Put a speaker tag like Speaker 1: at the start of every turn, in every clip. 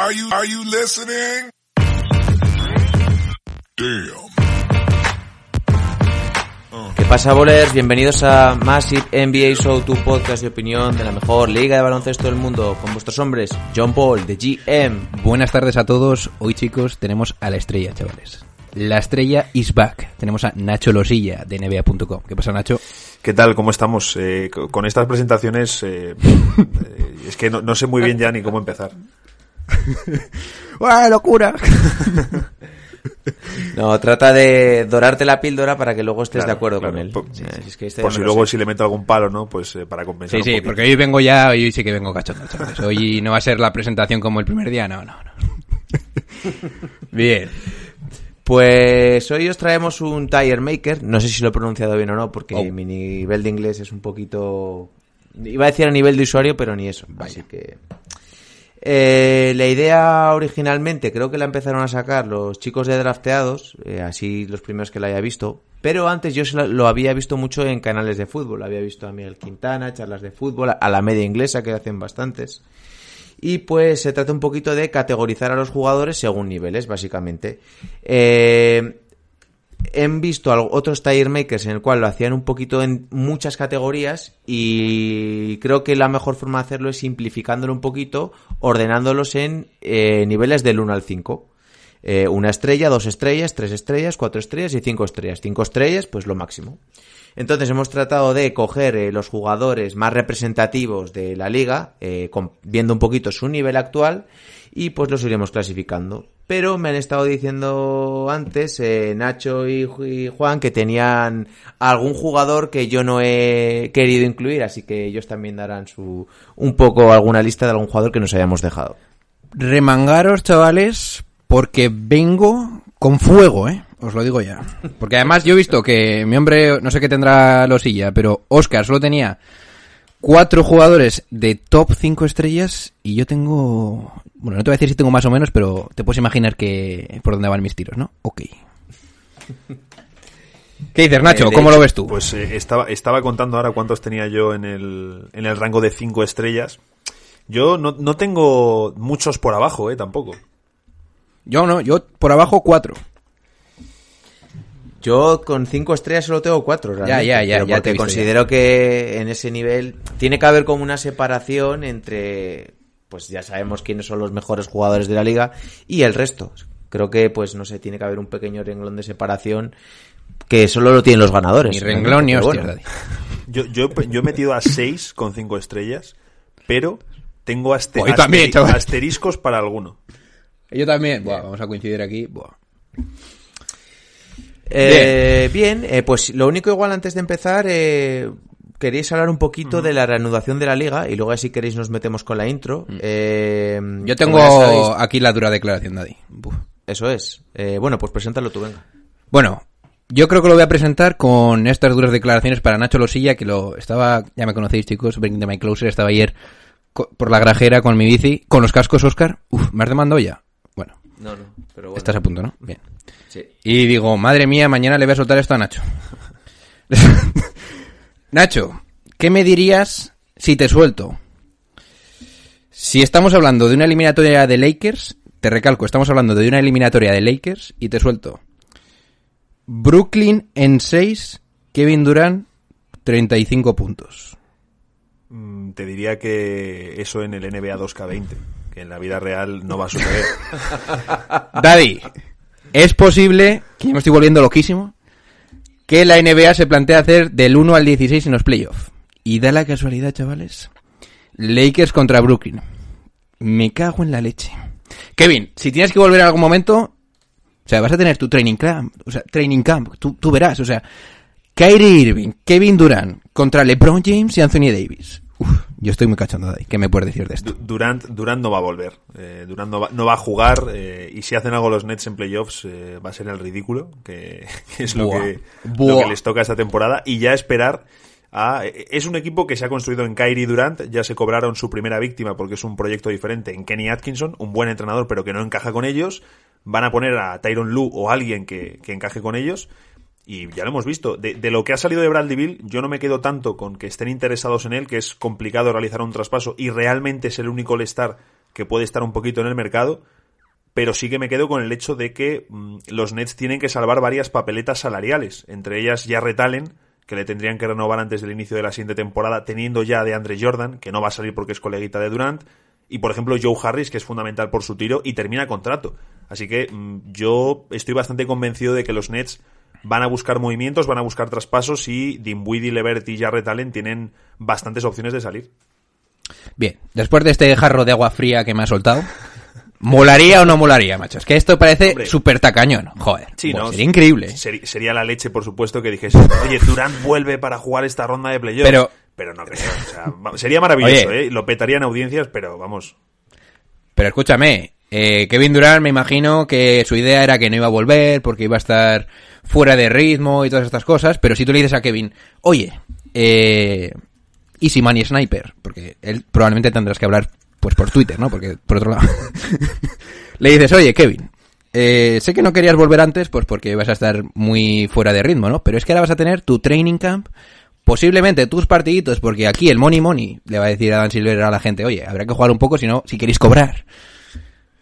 Speaker 1: Are you, are you listening? Damn.
Speaker 2: ¿Qué pasa, bolers? Bienvenidos a Massive NBA Show, tu podcast de opinión de la mejor liga de baloncesto del mundo, con vuestros hombres, John Paul, de GM.
Speaker 3: Buenas tardes a todos. Hoy, chicos, tenemos a la estrella, chavales. La estrella is back. Tenemos a Nacho Losilla, de NBA.com. ¿Qué pasa, Nacho?
Speaker 4: ¿Qué tal? ¿Cómo estamos? Eh, co- con estas presentaciones eh, eh, es que no, no sé muy bien ya ni cómo empezar.
Speaker 3: ¡Ah, locura!
Speaker 2: No, trata de dorarte la píldora para que luego estés
Speaker 4: Claro,
Speaker 2: de acuerdo
Speaker 4: claro.
Speaker 2: con él.
Speaker 4: Por,
Speaker 2: si es que este
Speaker 4: por si luego
Speaker 2: sé.
Speaker 4: si le meto algún palo, ¿no? Pues eh, para compensar
Speaker 3: Sí,
Speaker 4: un
Speaker 3: sí,
Speaker 4: poquito.
Speaker 3: porque hoy vengo ya, hoy sí que vengo cachondo, chavales. Hoy no va a ser la presentación como el primer día, no, no, no. Bien.
Speaker 2: Pues hoy os traemos un tire maker, no sé si lo he pronunciado bien o no, porque
Speaker 3: Oh.
Speaker 2: mi nivel de inglés es un poquito... Iba a decir a nivel de usuario, pero ni eso. Así que... Eh, la idea originalmente creo que la empezaron a sacar los chicos de drafteados, eh, así los primeros que la haya visto, pero antes yo lo había visto mucho en canales de fútbol, había visto a Miguel Quintana, charlas de fútbol, a la media inglesa que hacen bastantes. Y pues se trata un poquito de categorizar a los jugadores según niveles, básicamente. Eh, he visto otros tire makers en el cual lo hacían un poquito en muchas categorías y creo que la mejor forma de hacerlo es simplificándolo un poquito, ordenándolos en eh, niveles del 1 al 5. Eh, una estrella, dos estrellas, tres estrellas, cuatro estrellas y cinco estrellas. Cinco estrellas, pues lo máximo. Entonces hemos tratado de coger eh, los jugadores más representativos de la liga, eh, viendo un poquito su nivel actual y pues los iremos clasificando. Pero me han estado diciendo antes eh, Nacho y, y Juan que tenían algún jugador que yo no he querido incluir, así que ellos también darán su un poco alguna lista de algún jugador que nos hayamos dejado.
Speaker 3: Remangaros, chavales, porque vengo con fuego, ¿eh? Os lo digo ya. Porque además yo he visto que mi hombre, no sé qué tendrá Losilla, pero Oscar solo tenía cuatro jugadores de top 5 estrellas y yo tengo... Bueno, no te voy a decir si tengo más o menos, pero te puedes imaginar que por dónde van mis tiros, ¿no? Ok. ¿Qué dices, Nacho?
Speaker 2: Eh,
Speaker 3: ¿Cómo lo ves tú?
Speaker 4: Pues eh, estaba, estaba contando ahora cuántos tenía yo en el, en el rango de 5 estrellas. Yo no, no tengo muchos por abajo, eh, tampoco.
Speaker 3: Yo no, yo por abajo cuatro.
Speaker 2: Yo con cinco estrellas solo tengo cuatro, realmente,
Speaker 3: Ya, ya, ya,
Speaker 2: pero
Speaker 3: ya
Speaker 2: porque considero que en ese nivel tiene que haber como una separación entre, pues ya sabemos quiénes son los mejores jugadores de la liga y el resto. Creo que, pues no sé, tiene que haber un pequeño renglón de separación que solo lo tienen los ganadores.
Speaker 3: Ni renglón ni
Speaker 2: bueno.
Speaker 4: Yo, yo, yo he metido a 6 con 5 estrellas, pero tengo
Speaker 3: Pues también, chaval.
Speaker 4: asteriscos para alguno.
Speaker 3: Yo también. Buah, vamos a coincidir aquí. Buah.
Speaker 2: Eh, bien, eh, pues lo único igual antes de empezar, eh, queréis hablar un poquito de la reanudación de la liga y luego si queréis nos metemos con la intro. Eh,
Speaker 3: Yo tengo aquí la dura declaración, Daddy. Buf.
Speaker 2: Eso es. Eh, bueno, pues preséntalo tú, venga.
Speaker 3: Bueno, yo creo que lo voy a presentar con estas duras declaraciones para Nacho Losilla, que lo estaba, ya me conocéis chicos, Bring the My Closer, estaba ayer por la grajera con mi bici, con los cascos Oscar. Uf, ¿me has demandado ya? Bueno,
Speaker 2: No, no, pero bueno.
Speaker 3: estás a punto, ¿no? Bien.
Speaker 2: Sí.
Speaker 3: Y digo, madre mía, mañana le voy a soltar esto a Nacho. Nacho, ¿qué me dirías si te suelto? Si estamos hablando de una eliminatoria de Lakers, te recalco, estamos hablando de una eliminatoria de Lakers y te suelto. Brooklyn en 6, Kevin Durant 35 puntos.
Speaker 4: Mm, Te diría que eso en el NBA 2K20, que en la vida real no va a suceder.
Speaker 3: Daddy, es posible, que yo me estoy volviendo loquísimo, que la NBA se plantea hacer del 1 al 16 en los playoffs. Y da la casualidad, chavales. Lakers contra Brooklyn. Me cago en la leche. Kevin, si tienes que volver en algún momento, o sea, vas a tener tu training camp, o sea, training camp, tú, tú verás, o sea, Kyrie Irving, Kevin Durant contra LeBron James y Anthony Davis. Uf, Yo estoy muy cachondo de ahí. ¿Qué me puedes decir de esto?
Speaker 4: Du- Durant, Durant no va a volver. Eh, Durant no va, no va a jugar. eh, y si hacen algo los Nets en playoffs, eh, va a ser el ridículo, que, que es lo
Speaker 3: Buah.
Speaker 4: que, lo que les toca esta temporada. Y ya esperar a. Es un equipo que se ha construido en Kyrie Durant. Ya se cobraron su primera víctima porque es un proyecto diferente en Kenny Atkinson, un buen entrenador, pero que no encaja con ellos. Van a poner a Tyron Lue o alguien que, que encaje con ellos. Y ya lo hemos visto. De, lo que ha salido de Bradley Bill, yo no me quedo tanto con que estén interesados en él, que es complicado realizar un traspaso y realmente es el único All-Star que puede estar un poquito en el mercado. Pero sí que me quedo con el hecho de que mm, los Nets tienen que salvar varias papeletas salariales. Entre ellas ya Allen, que le tendrían que renovar antes del inicio de la siguiente temporada, teniendo ya de Andre Jordan, que no va a salir porque es coleguita de Durant. Y por ejemplo Joe Harris, que es fundamental por su tiro, y termina contrato. Así que mm, yo estoy bastante convencido de que los Nets van a buscar movimientos, van a buscar traspasos y Dinwiddie, Levert y Jarrett Allen tienen bastantes opciones de salir.
Speaker 3: Bien, después de este jarro de agua fría que me ha soltado, ¿molaría o no molaría, macho? Es que esto parece súper tacañón. Joder,
Speaker 4: Sí, ¿no?
Speaker 3: sería increíble.
Speaker 4: Seri- sería la leche, por supuesto, que dijese, oye, Durant vuelve para jugar esta ronda de playoff.
Speaker 3: Pero-
Speaker 4: pero no creo. O sea, sería maravilloso,
Speaker 3: Oye.
Speaker 4: ¿eh? Lo petarían audiencias, pero vamos.
Speaker 3: Pero escúchame, eh, Kevin Durant me imagino que su idea era que no iba a volver porque iba a estar fuera de ritmo y todas estas cosas, pero si tú le dices a Kevin, oye, eh, Easy Money Sniper, porque él probablemente tendrás que hablar pues por Twitter, ¿no? Porque por otro lado, le dices, oye, Kevin, eh, sé que no querías volver antes, pues porque vas a estar muy fuera de ritmo, ¿no? Pero es que ahora vas a tener tu training camp, posiblemente tus partiditos, porque aquí el money money le va a decir a Dan Silver a la gente, oye, habrá que jugar un poco si no, si queréis cobrar.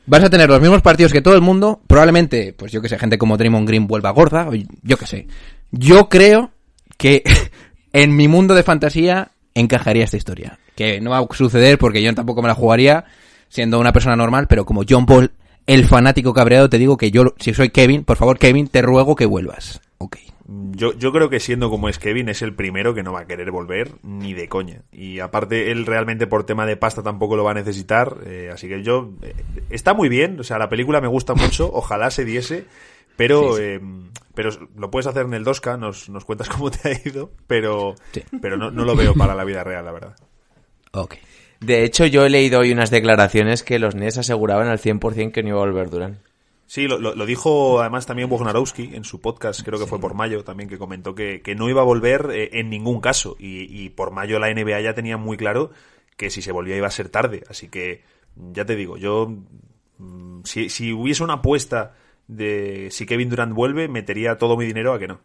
Speaker 3: Vas a tener los mismos partidos que todo el mundo, probablemente, pues yo que sé, gente como Draymond Green vuelva gorda, o yo que sé. Yo creo que en mi mundo de fantasía encajaría esta historia. Que no va a suceder porque yo tampoco me la jugaría siendo una persona normal, pero como John Paul, el fanático cabreado, te digo que yo, si soy Kevin, por favor, Kevin, te ruego que vuelvas. Ok.
Speaker 4: Yo, yo creo que siendo como es Kevin, es el primero que no va a querer volver ni de coña. Y aparte, él realmente por tema de pasta tampoco lo va a necesitar. eh, así que yo. eh, está muy bien, o sea, la película me gusta mucho, ojalá se diese. Pero, eh, pero lo puedes hacer en el 2K, nos, nos cuentas cómo te ha ido, pero,
Speaker 3: Sí.
Speaker 4: pero no, no lo veo para la vida real, la verdad.
Speaker 3: Ok.
Speaker 2: De hecho, yo he leído hoy unas declaraciones que los Nets aseguraban al 100% que no iba a volver Durant.
Speaker 4: Sí, lo, lo- lo dijo además también Bognarowski en su podcast, creo que fue por mayo también, que comentó que, que no iba a volver eh, en ningún caso. Y, y por mayo la NBA ya tenía muy claro que si se volvía iba a ser tarde. Así que, ya te digo, yo, mm, si, si hubiese una apuesta de si Kevin Durant vuelve, metería todo mi dinero a que no.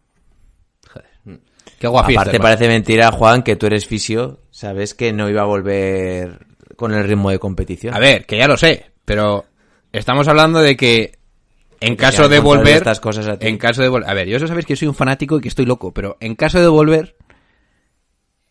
Speaker 3: Qué guapo.
Speaker 2: Aparte parece mentira, Juan, que tú eres fisio, sabes que no iba a volver con el ritmo de competición.
Speaker 3: A ver, que ya lo sé, pero estamos hablando de que en caso de volver,
Speaker 2: estas cosas a ti.
Speaker 3: en caso de volver, a ver, yo eso sabéis que soy un fanático y que estoy loco, pero en caso de volver,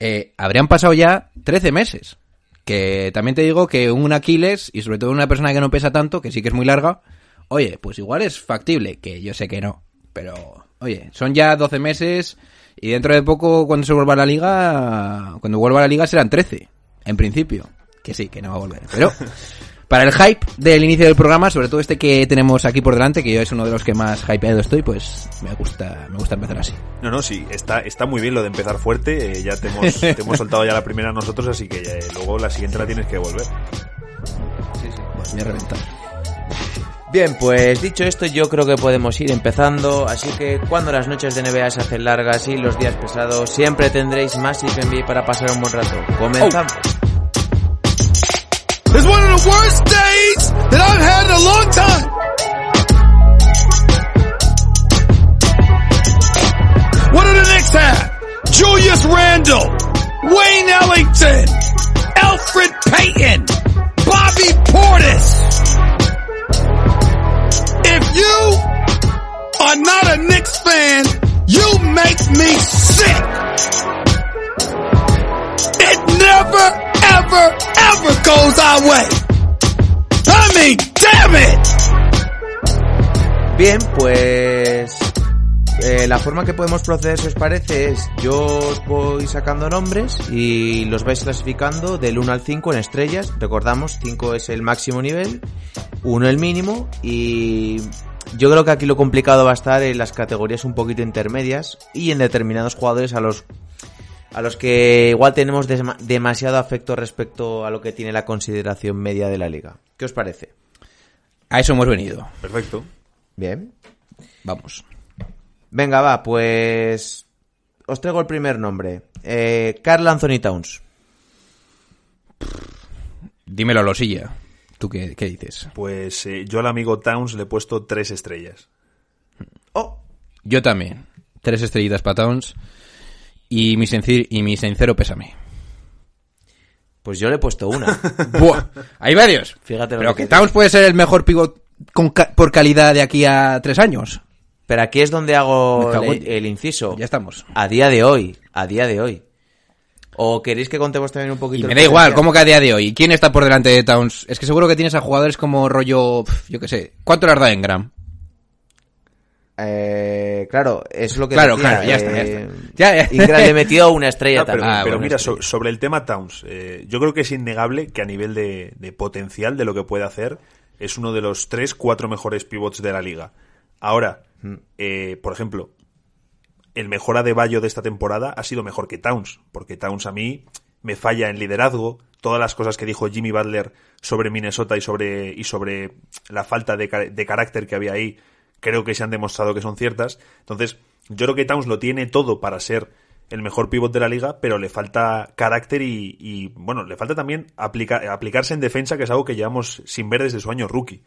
Speaker 3: eh, habrían pasado ya 13 meses. Que también te digo que un Aquiles, y sobre todo una persona que no pesa tanto, que sí que es muy larga, oye, pues igual es factible, que yo sé que no, pero, oye, son ya 12 meses y dentro de poco, cuando se vuelva a la liga, cuando vuelva a la liga serán 13, en principio. Que sí, que no va a volver, pero... Para el hype del inicio del programa, sobre todo este que tenemos aquí por delante, que yo es uno de los que más hypeado estoy, pues me gusta, me gusta empezar así.
Speaker 4: No, no, sí, está, está muy bien lo de empezar fuerte. eh, ya te hemos, te hemos soltado ya la primera nosotros, así que eh, luego la siguiente la tienes que devolver.
Speaker 3: Pues me he reventado.
Speaker 2: Bien, pues dicho esto, yo creo que podemos ir empezando. Así que cuando las noches de NBA se hacen largas y los días pesados, siempre tendréis más NBA para pasar un buen rato. Comenzamos.
Speaker 1: It's one of the worst days that I've had in a long time. What do the Knicks have? Julius Randle, Wayne Ellington, Alfred Payton, Bobby Portis. If you are not a Knicks fan, you make me sick. It never, ever, ever goes our way. I mean, damn it!
Speaker 2: Bien, pues eh, la forma que podemos proceder, si os parece, es yo os voy sacando nombres y los vais clasificando del 1 al 5 en estrellas. Recordamos, 5 es el máximo nivel, 1 el mínimo y yo creo que aquí lo complicado va a estar en las categorías un poquito intermedias y en determinados jugadores a los a los que igual tenemos demasiado afecto respecto a lo que tiene la consideración media de la liga. ¿Qué os parece?
Speaker 3: A eso hemos venido.
Speaker 4: Perfecto.
Speaker 2: Bien.
Speaker 3: Vamos.
Speaker 2: Venga, va, pues os traigo el primer nombre. Eh, Carl Anthony Towns.
Speaker 3: Dímelo, Losilla. ¿Tú qué, qué dices?
Speaker 4: Pues eh, yo al amigo Towns le he puesto tres estrellas.
Speaker 2: Oh,
Speaker 3: Yo también. Tres estrellitas para Towns. Y mi, y mi sincero pésame.
Speaker 2: pues yo le he puesto una.
Speaker 3: Buah, hay varios.
Speaker 2: Fíjate lo
Speaker 3: Pero
Speaker 2: que
Speaker 3: Towns puede ser el mejor pivot con ca- por calidad de aquí a tres años.
Speaker 2: Pero aquí es donde hago el, inciso.
Speaker 3: Ya estamos.
Speaker 2: A día de hoy, a día de hoy. ¿O queréis que contemos también un poquito?
Speaker 3: Y me da igual? ¿cómo que a día de hoy? ¿Quién está por delante de Towns? Es que seguro que tienes a jugadores como rollo, yo qué sé. ¿Cuánto le has dado en Gram?
Speaker 2: Eh, claro, es lo que
Speaker 3: Claro,
Speaker 2: decía,
Speaker 3: claro, ya está, ya
Speaker 2: eh,
Speaker 3: está. Ya, ya.
Speaker 2: Ingram le he metido una estrella
Speaker 4: pero
Speaker 2: también.
Speaker 3: Ah,
Speaker 4: pero
Speaker 3: bueno,
Speaker 4: mira, so- sobre el tema Towns, eh, yo creo que es innegable que a nivel de, de potencial de lo que puede hacer, es uno de los tres, cuatro mejores pivots de la liga. Ahora, eh, por ejemplo, el mejor Adebayo de esta temporada ha sido mejor que Towns, porque Towns a mí me falla en liderazgo, todas las cosas que dijo Jimmy Butler sobre Minnesota y sobre, y sobre la falta de, de carácter que había ahí, creo que se han demostrado que son ciertas. Entonces, yo creo que Towns lo tiene todo para ser el mejor pivot de la liga, pero le falta carácter y, bueno, le falta también aplica- aplicarse en defensa, que es algo que llevamos sin ver desde su año rookie.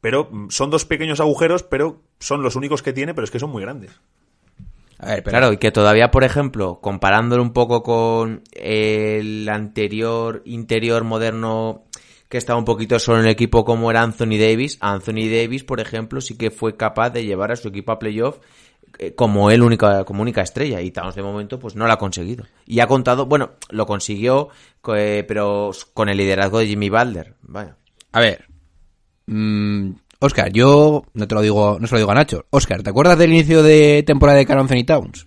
Speaker 4: Pero mm, son dos pequeños agujeros, pero son los únicos que tiene, pero es que son muy grandes.
Speaker 3: A ver, pero
Speaker 2: Claro, y que todavía, por ejemplo, comparándolo un poco con el anterior interior moderno que estaba un poquito solo en el equipo como era Anthony Davis, Anthony Davis, por ejemplo, sí que fue capaz de llevar a su equipo a playoff eh, como él única como única estrella y Towns de momento pues no lo ha conseguido. Y ha contado, bueno, lo consiguió co- eh, pero con el liderazgo de Jimmy Butler, vaya.
Speaker 3: A ver. Mm, Oscar, yo no te lo digo, no se lo digo a Nacho. Oscar, ¿te acuerdas del inicio de temporada de Carl Anthony Towns?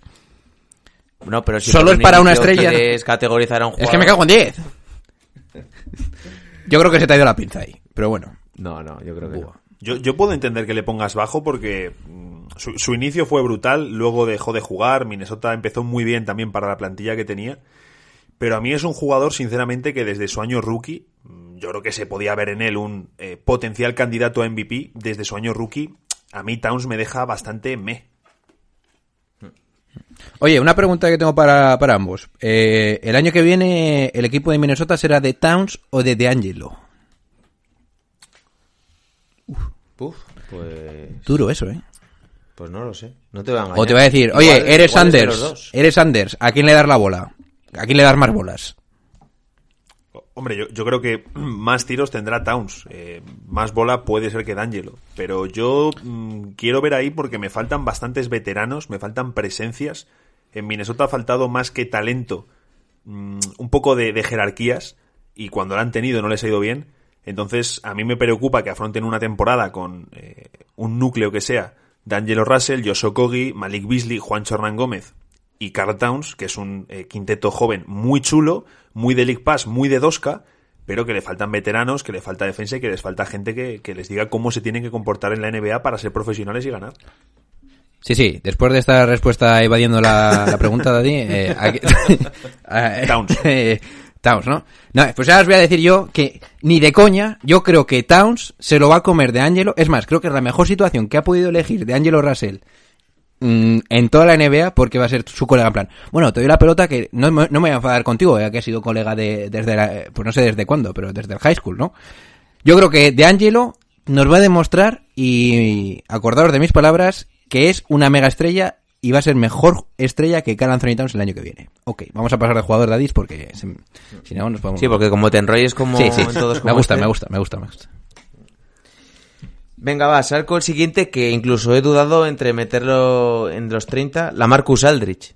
Speaker 2: No, pero si
Speaker 3: Solo es para una estrella.
Speaker 2: categorizar a un
Speaker 3: Es que me cago en 10. Yo creo que se te ha ido la pinza ahí. Pero bueno.
Speaker 2: No, no, yo creo que no.
Speaker 4: Yo, yo puedo entender que le pongas bajo porque mm, su, su inicio fue brutal, luego dejó de jugar, Minnesota empezó muy bien también para la plantilla que tenía, pero a mí es un jugador, sinceramente, que desde su año rookie, mm, yo creo que se podía ver en él un eh, potencial candidato a MVP, desde su año rookie, a mí Towns me deja bastante me.
Speaker 3: Oye, una pregunta que tengo para, para ambos. Eh, ¿El año que viene el equipo de Minnesota será de Towns o de DeAngelo?
Speaker 2: Uf, pues
Speaker 3: Duro eso, ¿eh?
Speaker 2: Pues no lo sé. No te voy a engañar.
Speaker 3: O te va a decir, oye, eres
Speaker 2: igual dos.
Speaker 3: eres Sanders, ¿a quién le das la bola? ¿A quién le das más bolas?
Speaker 4: Hombre, yo, creo que más tiros tendrá Towns, eh, más bola puede ser que D'Angelo, pero yo mm, quiero ver ahí porque me faltan bastantes veteranos, me faltan presencias. En Minnesota ha faltado más que talento, mm, un poco de, jerarquías, y cuando la han tenido no les ha ido bien. Entonces, a mí me preocupa que afronten una temporada con eh, un núcleo que sea D'Angelo Russell, Josh Okogie, Malik Beasley, Juancho Hernán Gómez y Carl Towns, que es un eh, quinteto joven muy chulo, muy de League Pass, muy de Dosca, pero que le faltan veteranos, que le falta defensa y que les falta gente que, que les diga cómo se tienen que comportar en la NBA para ser profesionales y ganar.
Speaker 3: Sí, sí, después de esta respuesta evadiendo la, la pregunta, Dani, eh, aquí-
Speaker 4: Towns.
Speaker 3: eh, Towns, ¿no? No, pues ahora os voy a decir yo que ni de coña, yo creo que Towns se lo va a comer de Angelo. Es más, creo que es la mejor situación que ha podido elegir de Angelo Russell mm, en toda la NBA porque va a ser su colega en plan. Bueno, te doy la pelota que no, me- no me voy a enfadar contigo, ya que has sido colega de, desde la, eh, pues no sé desde cuándo, pero desde el high school, ¿no? Yo creo que De Angelo nos va a demostrar, y acordaros de mis palabras, que es una mega estrella y va a ser mejor estrella que Carl Anthony Towns el año que viene. Ok, vamos a pasar de jugador de Adis porque se- si no nos podemos...
Speaker 2: Sí, porque como te enrolles como
Speaker 3: Sí, sí,
Speaker 2: en todos
Speaker 3: me gusta,
Speaker 2: este.
Speaker 3: me gusta, me gusta, me gusta.
Speaker 2: Venga, va, salgo el siguiente que incluso he dudado entre meterlo en los 30. La Marcus Aldrich.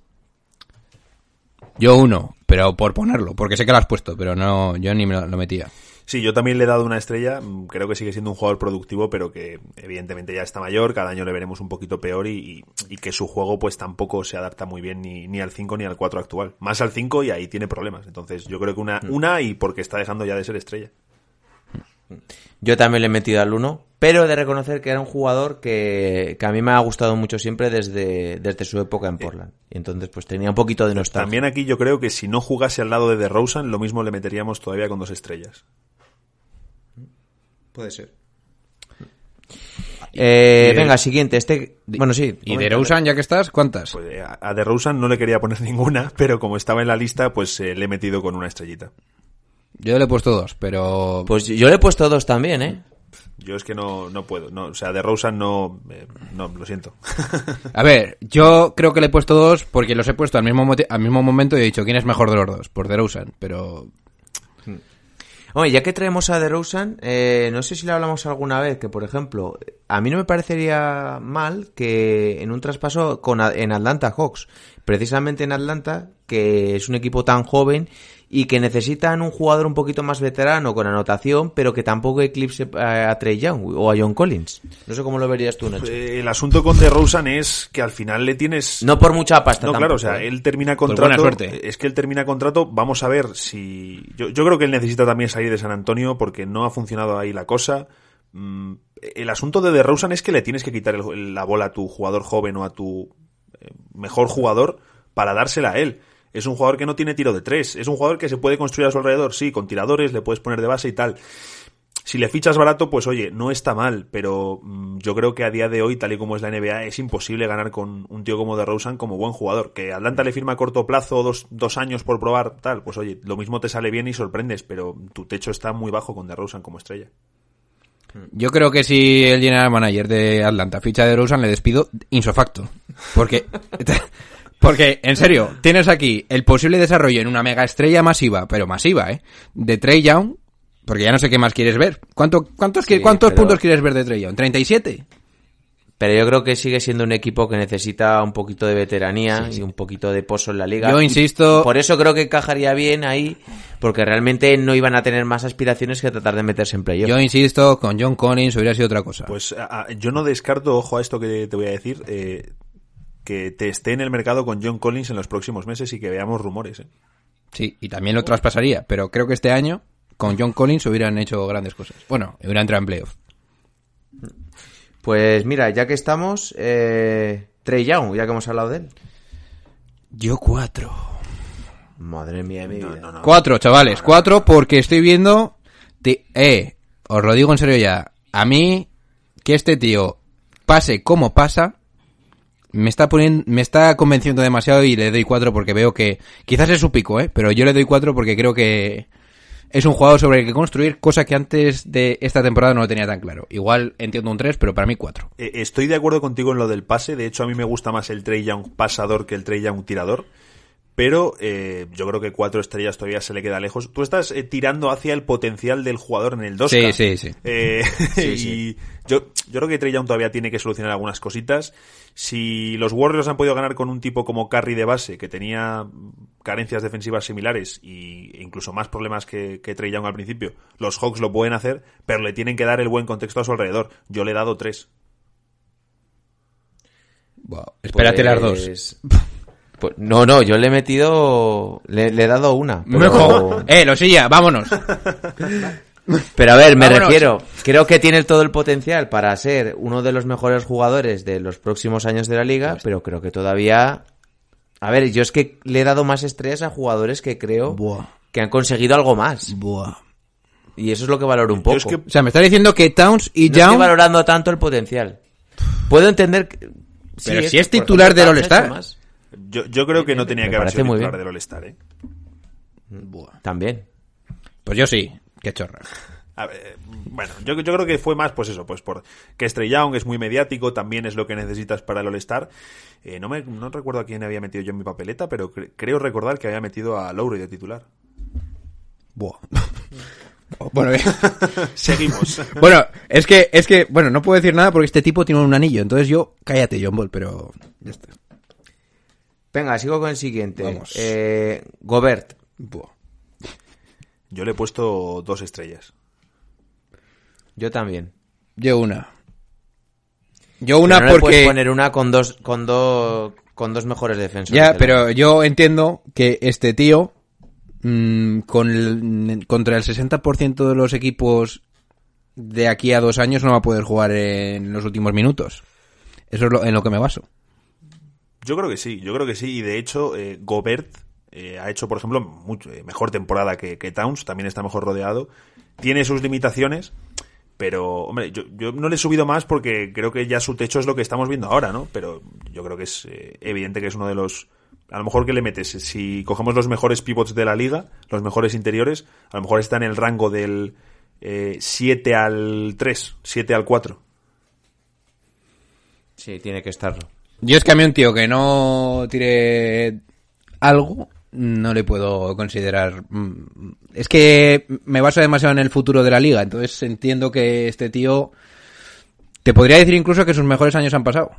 Speaker 3: Yo uno, pero por ponerlo, porque sé que lo has puesto, pero no, yo ni me lo, lo metía.
Speaker 4: Sí, yo también le he dado una estrella. mm, Creo que sigue siendo un jugador productivo, pero que evidentemente ya está mayor. Cada año le veremos un poquito peor y, y- y que su juego pues tampoco se adapta muy bien ni, ni al 5 ni al 4 actual. Más al 5 y ahí tiene problemas. Entonces yo creo que una, una y porque está dejando ya de ser estrella.
Speaker 2: Yo también le he metido al 1, pero he de reconocer que era un jugador que, que a mí me ha gustado mucho siempre desde, desde su época en Portland. Y entonces pues tenía un poquito de nostalgia.
Speaker 4: También aquí yo creo que si no jugase al lado de DeRozan, lo mismo le meteríamos todavía con dos estrellas.
Speaker 2: Puede ser. Eh, venga, siguiente. Este, bueno, sí.
Speaker 3: ¿Y de Rousan, ya que estás, cuántas?
Speaker 4: Pues eh, a a DeRozan no le quería poner ninguna, pero como estaba en la lista, pues eh, le he metido con una estrellita.
Speaker 3: Yo le he puesto dos, pero...
Speaker 2: Pues yo le he puesto dos también, ¿eh?
Speaker 4: Yo es que no, no puedo. No, o sea, DeRozan no... eh, no, lo siento.
Speaker 3: A ver, yo creo que le he puesto dos porque los he puesto al mismo, al mismo momento y he dicho quién es mejor de los dos, por DeRozan, pero...
Speaker 2: Oye, ya que traemos a DeRozan, eh, no sé si le hablamos alguna vez que, por ejemplo, a mí no me parecería mal que en un traspaso con, en Atlanta Hawks, precisamente en Atlanta, que es un equipo tan joven y que necesitan un jugador un poquito más veterano con anotación, pero que tampoco eclipse a, a Trey Young o a John Collins. No sé cómo lo verías tú, Nacho.
Speaker 4: Eh, el asunto con DeRozan es que al final le tienes...
Speaker 2: No por mucha pasta
Speaker 4: No,
Speaker 2: tampoco,
Speaker 4: claro, o sea,
Speaker 2: ¿eh?
Speaker 4: él termina
Speaker 3: Pues
Speaker 4: contrato.
Speaker 3: buena suerte.
Speaker 4: Es que él termina contrato. Vamos a ver si. Yo, yo creo que él necesita también salir de San Antonio porque no ha funcionado ahí la cosa. Mm, el asunto de DeRozan es que le tienes que quitar el- la bola a tu jugador joven o a tu eh, mejor jugador para dársela a él. Es un jugador que no tiene tiro de tres. Es un jugador que se puede construir a su alrededor, sí, con tiradores, le puedes poner de base y tal. Si le fichas barato, pues oye, no está mal, pero mm, yo creo que a día de hoy, tal y como es la NBA, es imposible ganar con un tío como DeRozan como buen jugador. Que Atlanta le firma a corto plazo, dos, dos años por probar, tal, pues oye, lo mismo te sale bien y sorprendes, pero tu techo está muy bajo con DeRozan como estrella.
Speaker 3: Yo creo que si el general manager de Atlanta ficha de DeRozan le despido insofacto. Porque... Porque, en serio, tienes aquí el posible desarrollo en una mega estrella masiva, pero masiva, ¿eh? De Trey Young, porque ya no sé qué más quieres ver. ¿Cuánto, cuántos,
Speaker 2: Sí,
Speaker 3: qui- ¿Cuántos
Speaker 2: pero-
Speaker 3: puntos quieres ver de Trey Young? ¿37?
Speaker 2: Pero yo creo que sigue siendo un equipo que necesita un poquito de veteranía y un poquito de pozo en la liga.
Speaker 3: Yo insisto-
Speaker 2: Por eso creo que encajaría bien ahí, porque realmente no iban a tener más aspiraciones que tratar de meterse en playoff.
Speaker 3: Yo insisto, con John Collins hubiera sido otra cosa.
Speaker 4: Pues a- a- yo no descarto, ojo a esto que te voy a decir, eh, que te esté en el mercado con John Collins en los próximos meses y que veamos rumores. ¿eh?
Speaker 3: Sí, y también lo traspasaría, pero creo que este año con John Collins hubieran hecho grandes cosas. Bueno, hubieran entrado en playoff.
Speaker 2: Pues mira, ya que estamos, eh, Trey Young, ya que hemos hablado de él.
Speaker 3: Yo cuatro.
Speaker 2: Madre mía de mi vida.
Speaker 4: No, no.
Speaker 3: Cuatro, chavales, cuatro porque estoy viendo... Eh, os lo digo en serio ya. A mí, que este tío pase como pasa, me está poniendo, me está convenciendo demasiado y le doy cuatro porque veo que... Quizás es su pico, eh, pero yo le doy cuatro porque creo que es un jugador sobre el que construir, cosa que antes de esta temporada no lo tenía tan claro. Igual entiendo un tres, pero para mí cuatro.
Speaker 4: Eh, Estoy de acuerdo contigo en lo del pase. De hecho, a mí me gusta más el Trey Young pasador que el Trey Young tirador. Pero eh, yo creo que cuatro estrellas todavía se le queda lejos. Tú estás eh, tirando hacia el potencial del jugador en el 2
Speaker 3: Sí, sí, sí.
Speaker 4: Eh, y Yo, yo creo que Trey Young todavía tiene que solucionar algunas cositas. Si los Warriors han podido ganar con un tipo como Curry de base, que tenía carencias defensivas similares y e incluso más problemas que, que Trey Young al principio, los Hawks lo pueden hacer, pero le tienen que dar el buen contexto a su alrededor. Yo le he dado tres.
Speaker 3: Wow, espérate las dos.
Speaker 2: Pues- pues- no, no, yo le he metido. Le, le he dado una. Pero.
Speaker 3: Eh, lo silla, vámonos.
Speaker 2: pero a ver, me
Speaker 3: Vámonos.
Speaker 2: refiero. Creo que tiene todo el potencial para ser uno de los mejores jugadores de los próximos años de la liga, pero creo que todavía. A ver, yo es que le he dado más estrellas a jugadores que creo
Speaker 3: Buah.
Speaker 2: que han conseguido algo más.
Speaker 3: Buah.
Speaker 2: Y eso es lo que valoro un poco.
Speaker 4: es que-
Speaker 3: O sea, me está diciendo que Towns y
Speaker 2: no estoy
Speaker 3: Young...
Speaker 2: valorando tanto el potencial. Puedo entender que...
Speaker 3: Pero
Speaker 2: sí,
Speaker 3: si es titular del All-Star.
Speaker 4: Yo, yo creo que no tenía
Speaker 2: me
Speaker 4: que haber sido
Speaker 2: muy
Speaker 4: titular
Speaker 2: bien.
Speaker 4: del All-Star, ¿eh?
Speaker 2: También.
Speaker 3: Pues yo sí. Qué chorra.
Speaker 4: A ver, eh, bueno, yo, yo creo que fue más, pues eso, pues por que Stray Young es muy mediático, también es lo que necesitas para el All-Star. Eh, no, me, no recuerdo a quién había metido yo en mi papeleta, pero cre- creo recordar que había metido a Lowry de titular.
Speaker 3: Buah. Bueno, bien.
Speaker 4: Seguimos.
Speaker 3: bueno, es que, es que, bueno, no puedo decir nada porque este tipo tiene un anillo. Entonces yo, cállate, John Ball, pero ya está.
Speaker 2: Venga, sigo con el siguiente.
Speaker 3: Vamos.
Speaker 2: Eh, Gobert.
Speaker 3: Buah.
Speaker 4: Yo le he puesto dos estrellas.
Speaker 2: Yo también.
Speaker 3: Yo una. Yo una
Speaker 2: Pero no le puedes
Speaker 3: porque...
Speaker 2: poner una con dos, con dos, con dos mejores defensores.
Speaker 3: Ya, pero
Speaker 2: la-
Speaker 3: yo entiendo que este tío, mm, con el- contra el 60% de los equipos de aquí a dos años no va a poder jugar en los últimos minutos. Eso es lo, en lo que me baso.
Speaker 4: Yo creo que sí, yo creo que sí. Y de hecho, eh, Gobert eh, ha hecho, por ejemplo, mucho, eh, mejor temporada que, que Towns, también está mejor rodeado. Tiene sus limitaciones, pero, hombre, yo, yo no le he subido más porque creo que ya su techo es lo que estamos viendo ahora, ¿no? Pero yo creo que es eh, evidente que es uno de los... A lo mejor que le metes, si cogemos los mejores pivots de la liga, los mejores interiores, a lo mejor está en el rango del eh, 7 al 3, 7 al 4.
Speaker 2: Sí, tiene que estarlo.
Speaker 3: Yo es que a mí un tío que no tire algo, no le puedo considerar... mm, Es que me baso demasiado en el futuro de la liga, entonces entiendo que este tío... Te podría decir incluso que sus mejores años han pasado.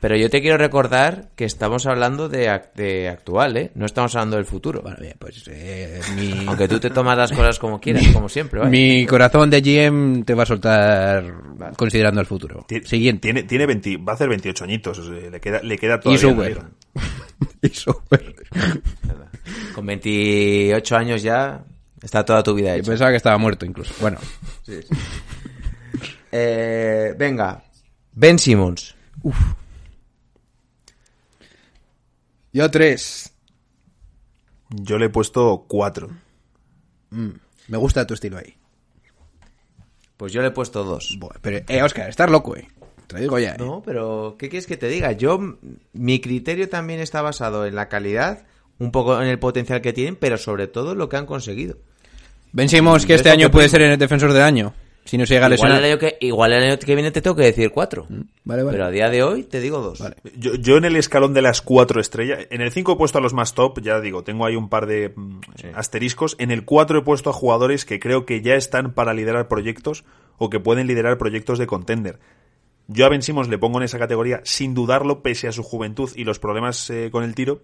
Speaker 2: Pero yo te quiero recordar que estamos hablando de, de actual, ¿eh? No estamos hablando del futuro.
Speaker 3: Bueno, bien, pues eh, mi,
Speaker 2: Aunque tú te tomas las cosas como quieras, como siempre,
Speaker 3: mi corazón de GM te va a soltar considerando el futuro. Siguiente.
Speaker 4: Tiene, tiene 20 va a hacer 28 añitos, o sea, le queda, le queda todavía.
Speaker 3: Y.
Speaker 2: Con 28 años ya está toda tu vida
Speaker 3: Yo
Speaker 2: hecha.
Speaker 3: pensaba que estaba muerto incluso. Bueno,
Speaker 2: Eh, venga, Ben Simmons.
Speaker 3: Yo tres.
Speaker 4: Yo le he puesto 4.
Speaker 3: Me gusta tu estilo ahí.
Speaker 2: Pues yo le he puesto dos.
Speaker 3: Pero, eh, Oscar, estás loco, eh. Te lo digo ya, eh.
Speaker 2: No, pero ¿qué quieres que te diga? Yo, mi criterio también está basado en la calidad, un poco en el potencial que tienen, pero sobre todo en lo que han conseguido.
Speaker 3: Ben Simmons, que este año
Speaker 2: que
Speaker 3: puede ser el defensor del año. Si no se llega a
Speaker 2: Igual
Speaker 3: lesionar.
Speaker 2: el, año que, igual el año que viene te tengo que decir cuatro.
Speaker 3: Vale, vale.
Speaker 2: Pero a día de hoy te digo dos.
Speaker 3: Vale.
Speaker 4: Yo, yo en el escalón de las 4 estrellas, en el 5 he puesto a los más top, ya digo, tengo ahí un par de mm, asteriscos. En el 4 he puesto a jugadores que creo que ya están para liderar proyectos o que pueden liderar proyectos de contender. Yo a Ben Simmons le pongo en esa categoría sin dudarlo, pese a su juventud y los problemas eh, con el tiro.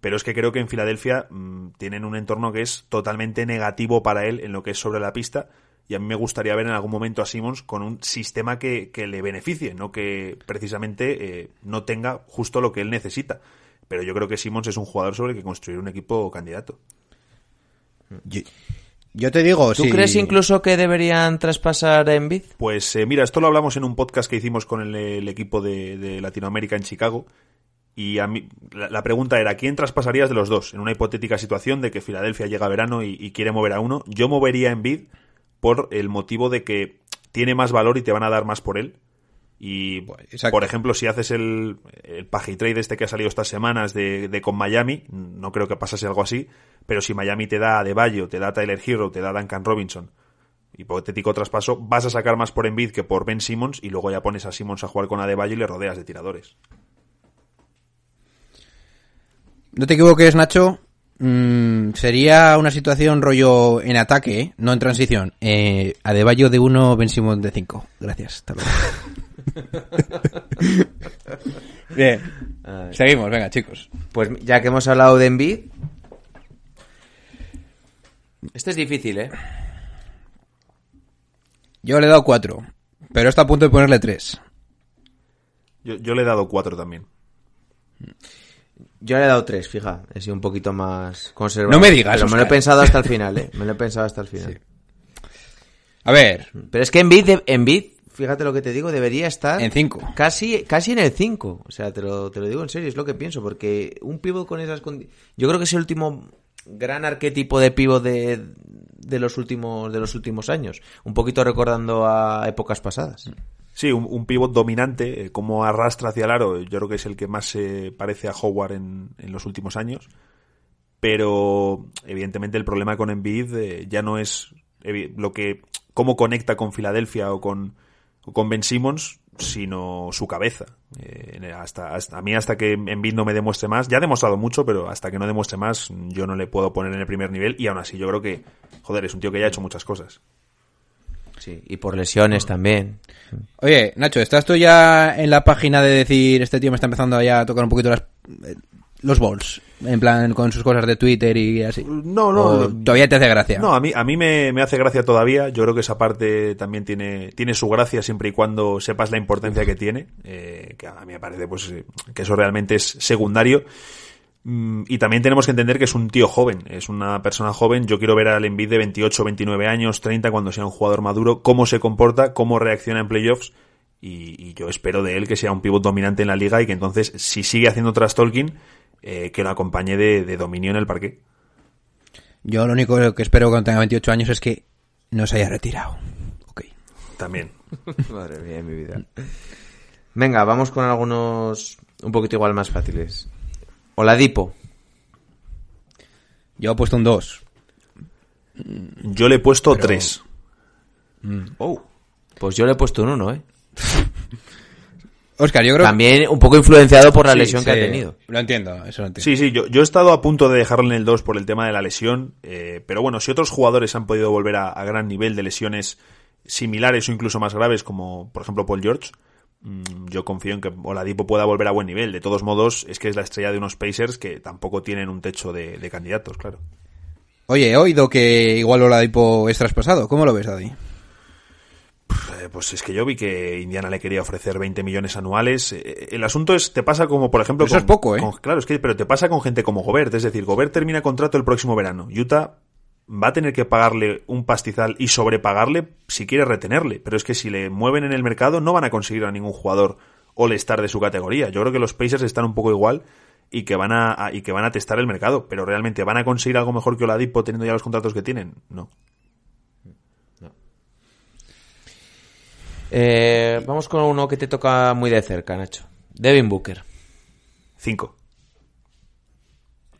Speaker 4: Pero es que creo que en Filadelfia mm, tienen un entorno que es totalmente negativo para él en lo que es sobre la pista. Y a mí me gustaría ver en algún momento a Simmons con un sistema que, que le beneficie, no que precisamente eh, no tenga justo lo que él necesita. Pero yo creo que Simmons es un jugador sobre el que construir un equipo candidato.
Speaker 3: Yo, yo te digo,
Speaker 2: ¿Tú crees incluso que deberían traspasar a Embiid?
Speaker 4: Pues eh, mira, esto lo hablamos en un podcast que hicimos con el, el equipo de, de Latinoamérica en Chicago. Y a mí, la, la pregunta era, ¿quién traspasarías de los dos? En una hipotética situación de que Filadelfia llega a verano y, y quiere mover a uno. Yo movería a Embiid por el motivo de que tiene más valor y te van a dar más por él. Y,
Speaker 3: exacto.
Speaker 4: por ejemplo, si haces el, el pagitrade este que ha salido estas semanas de, de con Miami, no creo que pasase algo así, pero si Miami te da a De Bayo, te da a Tyler Hero, te da a Duncan Robinson, hipotético traspaso, vas a sacar más por Embiid que por Ben Simmons y luego ya pones a Simmons a jugar con Adebayo y le rodeas de tiradores.
Speaker 3: No te equivoques, Nacho. Mm, sería una situación rollo en ataque, ¿eh? no en transición. Eh, Adebayo de 1, Ben Simmons de 5. Gracias. Hasta luego. Bien. Seguimos, venga, chicos.
Speaker 2: Pues ya que hemos hablado de Embiid... Este es difícil, ¿eh?
Speaker 3: Yo le he dado 4, pero está a punto de ponerle 3.
Speaker 4: Yo, yo le he dado cuatro también.
Speaker 2: Yo le he dado tres, fija. He sido un poquito más conservador.
Speaker 3: No me digas,
Speaker 2: Pero me lo he pensado hasta el final, ¿eh? Me lo he pensado hasta el final.
Speaker 3: A ver,
Speaker 2: Pero es que Embiid, de- Embiid, fíjate lo que te digo, debería estar...
Speaker 3: en 5.
Speaker 2: Casi, casi en el 5. O sea, te lo, te lo digo en serio, es lo que pienso. Porque un pivot con esas condiciones... Yo creo que es el último gran arquetipo de pivot de, de, los últimos, de los últimos años. Un poquito recordando a épocas pasadas.
Speaker 4: Sí, un, un pivot dominante, eh, como arrastra hacia el aro, yo creo que es el que más se parece a Howard en, en los últimos años. Pero, evidentemente, el problema con Embiid eh, ya no es lo que cómo conecta con Filadelfia o con, o con Ben Simmons, sino su cabeza. Eh, hasta, hasta, a mí, hasta que Embiid no me demuestre más, ya ha demostrado mucho, pero hasta que no demuestre más, yo no le puedo poner en el primer nivel. Y aún así, yo creo que, joder, es un tío que ya ha hecho muchas cosas.
Speaker 2: Sí, y por lesiones también.
Speaker 3: Oye, Nacho, ¿estás tú ya en la página de decir este tío me está empezando ya a tocar un poquito las, eh, los balls? En plan, con sus cosas de Twitter y así.
Speaker 4: No, no.
Speaker 3: ¿O todavía te hace gracia.
Speaker 4: No, a mí, a mí me, me hace gracia todavía. Yo creo que esa parte también tiene, tiene su gracia siempre y cuando sepas la importancia que tiene. eh, que a mí me parece pues eh, que eso realmente es secundario. Mm, Y también tenemos que entender que es un tío joven, es una persona joven. Yo quiero ver al Embiid de 28, 29 años, 30, cuando sea un jugador maduro, cómo se comporta, cómo reacciona en playoffs. Y, y yo espero de él que sea un pivot dominante en la liga y que entonces, si sigue haciendo tras Tolkien, eh, que lo acompañe de, de dominio en el parque.
Speaker 3: Yo lo único que espero cuando tenga 28 años es que no se haya retirado. Ok.
Speaker 4: También.
Speaker 2: Madre mía mi vida. Venga, vamos con algunos un poquito igual más fáciles. Oladipo.
Speaker 3: Yo he puesto un 2.
Speaker 4: Yo le he puesto 3.
Speaker 2: Oh. Pues yo le he puesto un 1, ¿eh?
Speaker 3: Oscar, yo creo
Speaker 2: También un poco influenciado por la
Speaker 3: Sí,
Speaker 2: lesión que ha tenido.
Speaker 3: Lo entiendo, eso lo entiendo.
Speaker 4: Sí, sí, yo, yo he estado a punto de dejarle en el 2 por el tema de la lesión, eh, pero bueno, si otros jugadores han podido volver a, a gran nivel de lesiones similares o incluso más graves, como por ejemplo Paul George, mm, yo confío en que Oladipo pueda volver a buen nivel. De todos modos, es que es la estrella de unos Pacers que tampoco tienen un techo de, de candidatos, claro.
Speaker 3: Oye, he oído que igual Oladipo es traspasado. ¿Cómo lo ves, Daddy?
Speaker 4: Eh, Pues es que yo vi que Indiana le quería ofrecer 20 millones anuales. Eh, El asunto es, te pasa como, por ejemplo...
Speaker 3: Pero eso es poco, ¿eh?
Speaker 4: con- claro, es que, pero te pasa con gente como Gobert. Es decir, Gobert termina contrato el próximo verano. Utah va a tener que pagarle un pastizal y sobrepagarle si quiere retenerle. Pero es que si le mueven en el mercado no van a conseguir a ningún jugador all-star de su categoría. Yo creo que los Pacers están un poco igual y que van a, y que van a testar el mercado. Pero realmente, ¿van a conseguir algo mejor que Oladipo teniendo ya los contratos que tienen? No.
Speaker 2: Eh, vamos con uno que te toca muy de cerca, Nacho. Devin Booker.
Speaker 4: Cinco.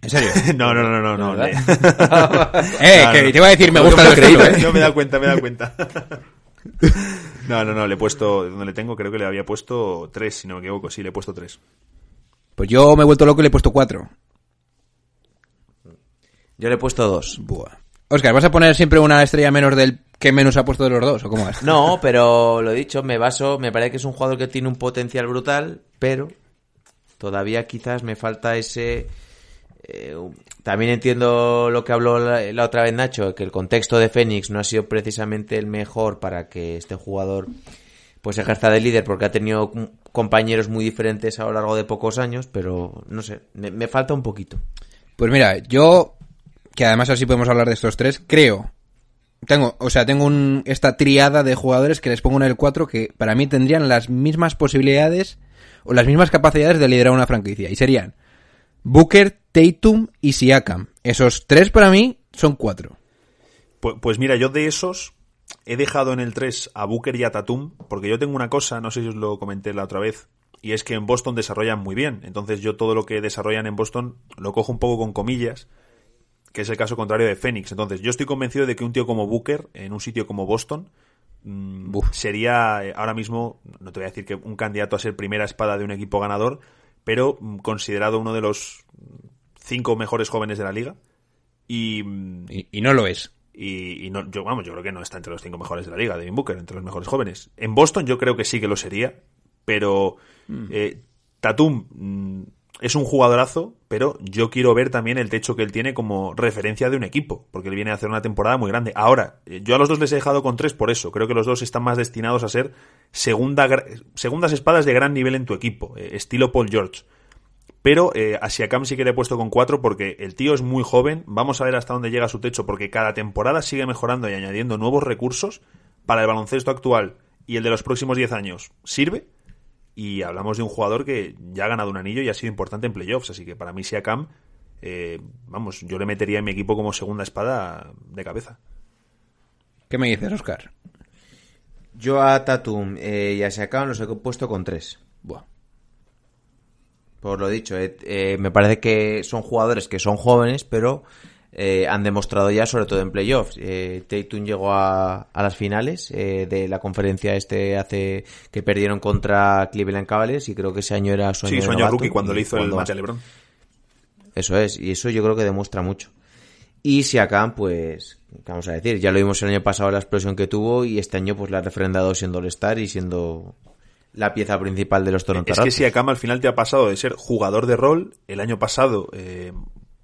Speaker 3: ¿En serio?
Speaker 4: No, no, no, no, no.
Speaker 2: ¿verdad?
Speaker 3: eh,
Speaker 4: No,
Speaker 3: que
Speaker 4: no.
Speaker 3: te iba a decir, me
Speaker 4: No,
Speaker 3: gusta
Speaker 4: no
Speaker 3: el
Speaker 4: creído,
Speaker 3: ¿eh?
Speaker 4: Yo me he dado cuenta, me he dado cuenta. No, no, no, le he puesto, donde le tengo, creo que le había puesto tres, si no me equivoco, sí, le he puesto tres.
Speaker 3: Pues yo me he vuelto loco y le he puesto 4.
Speaker 2: Yo le he puesto dos.
Speaker 3: Buah. Oscar, ¿vas a poner siempre una estrella menos del que menos ha puesto de los dos? ¿O cómo es?
Speaker 2: No, pero lo he dicho, me baso, me parece que es un jugador que tiene un potencial brutal, pero todavía quizás me falta ese... eh, también entiendo lo que habló la, otra vez Nacho, que el contexto de Fénix no ha sido precisamente el mejor para que este jugador pues ejerza de líder porque ha tenido compañeros muy diferentes a lo largo de pocos años, pero no sé, me, falta un poquito.
Speaker 3: Pues mira, yo, que además así podemos hablar de estos tres, creo, tengo, o sea, tengo esta triada de jugadores que les pongo en el 4 que para mí tendrían las mismas posibilidades o las mismas capacidades de liderar una franquicia. Y serían Booker, Tatum y Siakam. Esos tres para mí son cuatro.
Speaker 4: Pues, pues mira, yo de esos he dejado en el 3 a Booker y a Tatum, porque yo tengo una cosa, no sé si os lo comenté la otra vez, y es que en Boston desarrollan muy bien. Entonces yo todo lo que desarrollan en Boston lo cojo un poco con comillas, que es el caso contrario de Phoenix. Entonces yo estoy convencido de que un tío como Booker, en un sitio como Boston, mm, sería eh, ahora mismo, no te voy a decir que un candidato a ser primera espada de un equipo ganador, pero mm, considerado uno de los cinco mejores jóvenes de la liga. Y, mm,
Speaker 3: Y, y no lo es.
Speaker 4: y, y no, yo, vamos, yo creo que no está entre los cinco mejores de la liga, Devin Booker, entre los mejores jóvenes. En Boston yo creo que sí que lo sería, pero eh, Tatum mm, es un jugadorazo, pero yo quiero ver también el techo que él tiene como referencia de un equipo, porque él viene a hacer una temporada muy grande. Ahora, eh, yo a los dos les he dejado con tres por eso. Creo que los dos están más destinados a ser segunda, segundas espadas de gran nivel en tu equipo, eh, estilo Paul George. Pero eh, a Siakam sí que le he puesto con 4 porque el tío es muy joven. Vamos a ver hasta dónde llega su techo porque cada temporada sigue mejorando y añadiendo nuevos recursos para el baloncesto actual y el de los próximos 10 años. Sirve. Y hablamos de un jugador que ya ha ganado un anillo y ha sido importante en playoffs. Así que para mí Siakam, eh, vamos, yo le metería en mi equipo como segunda espada de cabeza.
Speaker 3: ¿Qué me dices, Oscar?
Speaker 2: Yo a Tatum eh, y a Siakam los he puesto con tres.
Speaker 3: Buah.
Speaker 2: Por lo dicho, eh, eh, me parece que son jugadores que son jóvenes, pero eh, han demostrado ya, sobre todo en playoffs. Eh, Tatum llegó a, a las finales eh, de la conferencia este hace que perdieron contra Cleveland Cavaliers y creo que ese año era su año
Speaker 4: Sí, sueño
Speaker 2: novato
Speaker 4: rookie cuando le hizo el match a LeBron.
Speaker 2: Eso es, y eso yo creo que demuestra mucho. Y Siakam, pues, ¿qué vamos a decir? Ya lo vimos el año pasado la explosión que tuvo y este año pues la ha refrendado siendo All-Star y siendo la pieza principal de los Toronto
Speaker 4: Es que
Speaker 2: Raptors.
Speaker 4: Siakam al final te ha pasado de ser jugador de rol, el año pasado eh,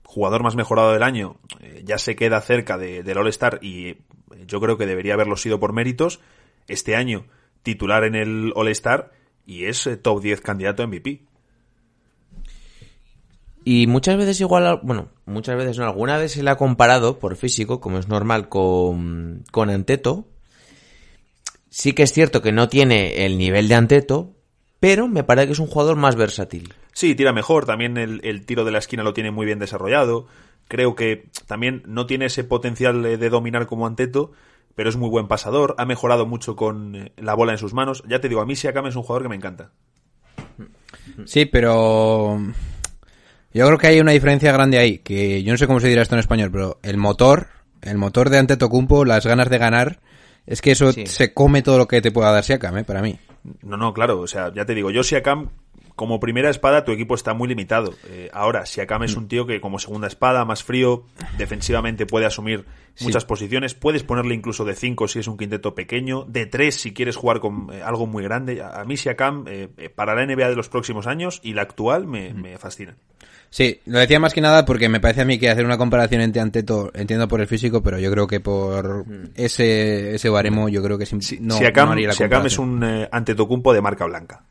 Speaker 4: jugador más mejorado del año, eh, ya se queda cerca de- del All-Star y eh, yo creo que debería haberlo sido por méritos. Este año titular en el All-Star y es eh, top 10 candidato a MVP.
Speaker 2: Y muchas veces igual, bueno, muchas veces no, alguna vez se le ha comparado por físico, como es normal, con, con Anteto. Sí que es cierto que no tiene el nivel de Anteto, pero me parece que es un jugador más versátil.
Speaker 4: Sí, tira mejor, también el, el tiro de la esquina lo tiene muy bien desarrollado. Creo que también no tiene ese potencial de, de dominar como Anteto, pero es muy buen pasador, ha mejorado mucho con eh, la bola en sus manos. Ya te digo, a mí Siakam es un jugador que me encanta.
Speaker 3: Sí, pero yo creo que hay una diferencia grande ahí, que yo no sé cómo se dirá esto en español, pero el motor, el motor de Antetokounmpo, las ganas de ganar, es que eso
Speaker 2: Sí.
Speaker 3: se come todo lo que te pueda dar Siakam, ¿eh? para mí.
Speaker 4: No, no, claro, o sea, ya te digo, yo Siakam como primera espada tu equipo está muy limitado. Eh, ahora, Siakam es un tío que como segunda espada, más frío, defensivamente puede asumir muchas posiciones, puedes ponerle incluso de 5 si es un quinteto pequeño, de 3 si quieres jugar con eh, algo muy grande. A, a mí Siakam, eh, eh, para la NBA de los próximos años y la actual, me, me fascina.
Speaker 3: Sí, lo decía más que nada porque me parece a mí que hacer una comparación entre Anteto, entiendo por el físico, pero yo creo que por ese, ese baremo, yo creo que sim- no, haría la
Speaker 4: Siakam es un eh, Antetokounmpo de marca blanca.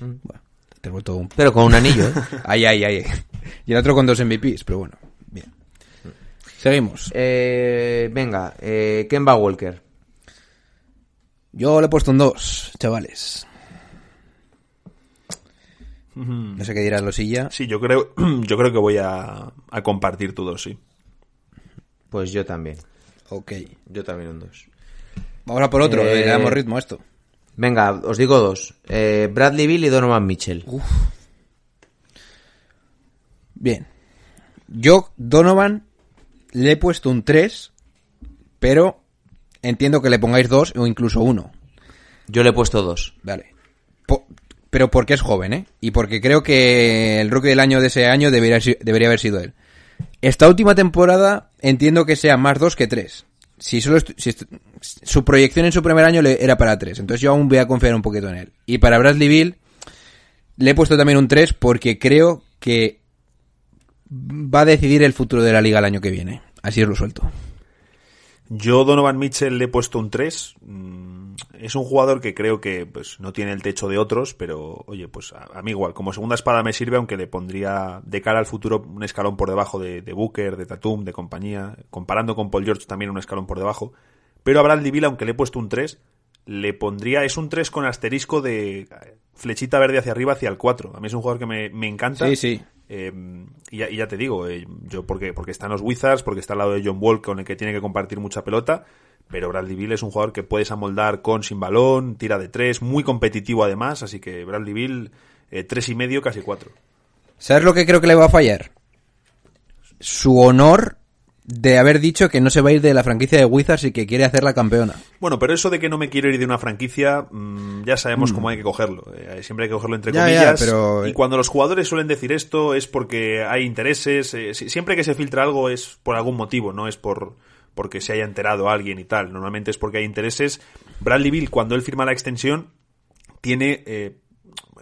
Speaker 3: Bueno, te he vuelto un...
Speaker 2: Pero con un anillo, ¿eh?
Speaker 3: Ay, ay, ay. Y el otro con dos MVPs, pero bueno, bien. Seguimos.
Speaker 2: Eh, venga, eh, Kemba Walker.
Speaker 3: Yo le he puesto un 2, chavales. No sé qué dirás, Losilla.
Speaker 4: Sí, yo creo, yo creo que voy a, a compartir tu dos, sí.
Speaker 2: Pues yo también.
Speaker 3: Ok.
Speaker 2: Yo también un 2.
Speaker 3: Vamos a por otro,
Speaker 2: Eh,
Speaker 3: le damos ritmo a esto.
Speaker 2: Venga, os digo dos. Eh, Bradley Bill y Donovan Mitchell.
Speaker 3: Bien. Yo, Donovan, le he puesto un 3, pero entiendo que le pongáis dos o incluso uno.
Speaker 2: Yo le he puesto dos.
Speaker 3: Vale. Po- pero porque es joven, ¿eh? Y porque creo que el rookie del año de ese año debería, debería haber sido él. Esta última temporada entiendo que sea más dos que tres. Si solo su proyección en su primer año era para tres, entonces yo aún voy a confiar un poquito en él. Y para Bradley Bill le he puesto también un 3 porque creo que va a decidir el futuro de la liga el año que viene. Así os lo suelto.
Speaker 4: Yo Donovan Mitchell le he puesto un 3. Es un jugador que creo que pues, no tiene el techo de otros, pero oye, pues a, mí igual, como segunda espada me sirve, aunque le pondría de cara al futuro un escalón por debajo de, de Booker, de Tatum, de compañía, comparando con Paul George también un escalón por debajo. Pero a Bradley aunque le he puesto un 3, le pondría, es un 3 con asterisco de flechita verde hacia arriba hacia el 4. A mí es un jugador que me, me encanta.
Speaker 3: Sí, sí.
Speaker 4: Eh, y, ya, y ya te digo, eh, yo porque, porque están los Wizards, porque está al lado de John Wall con el que tiene que compartir mucha pelota, pero Bradley Bill es un jugador que puedes amoldar con sin balón, tira de tres, muy competitivo además, así que Bradley Bill eh, tres y medio, casi cuatro.
Speaker 3: ¿Sabes lo que creo que le va a fallar? Su honor de haber dicho que no se va a ir de la franquicia de Wizards y que quiere hacerla campeona.
Speaker 4: Bueno, pero eso de que no me quiero ir de una franquicia, mm, ya sabemos cómo hay que cogerlo. Eh, siempre hay que cogerlo entre
Speaker 3: Ya,
Speaker 4: comillas.
Speaker 3: ya, pero-
Speaker 4: Y cuando los jugadores suelen decir esto es porque hay intereses. eh, si- siempre que se filtra algo es por algún motivo, no es por porque se haya enterado alguien y tal. Normalmente es porque hay intereses. Bradley Bill, cuando él firma la extensión, tiene eh,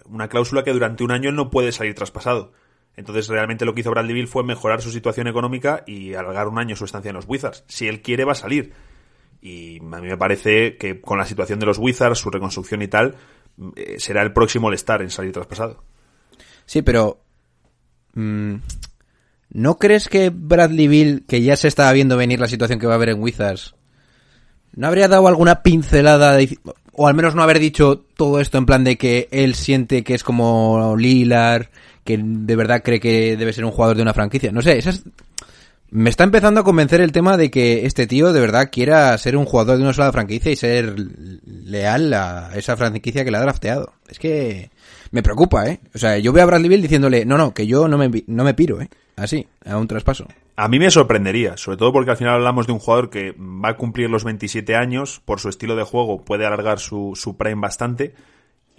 Speaker 4: una cláusula que durante un año él no puede salir traspasado. Entonces, realmente lo que hizo Bradley Bill fue mejorar su situación económica y alargar un año su estancia en los Wizards. Si él quiere, va a salir. Y a mí me parece que con la situación de los Wizards, su reconstrucción y tal, eh, será el próximo All-Star en salir traspasado.
Speaker 3: Sí, pero... mm, ¿No crees que Bradley Bill, que ya se estaba viendo venir la situación que va a haber en Wizards, no habría dado alguna pincelada de- o al menos no haber dicho todo esto en plan de que él siente que es como Lilar, que de verdad cree que debe ser un jugador de una franquicia? No sé, esas... Me está empezando a convencer el tema de que este tío de verdad quiera ser un jugador de una sola franquicia y ser leal a esa franquicia que le ha drafteado. Es que me preocupa, ¿eh? O sea, yo veo a Bradley Bill diciéndole, no, no, que yo no me, no me piro, ¿eh? Así, a un traspaso.
Speaker 4: A mí me sorprendería, sobre todo porque al final hablamos de un jugador que va a cumplir los 27 años, por su estilo de juego puede alargar su, su prime bastante.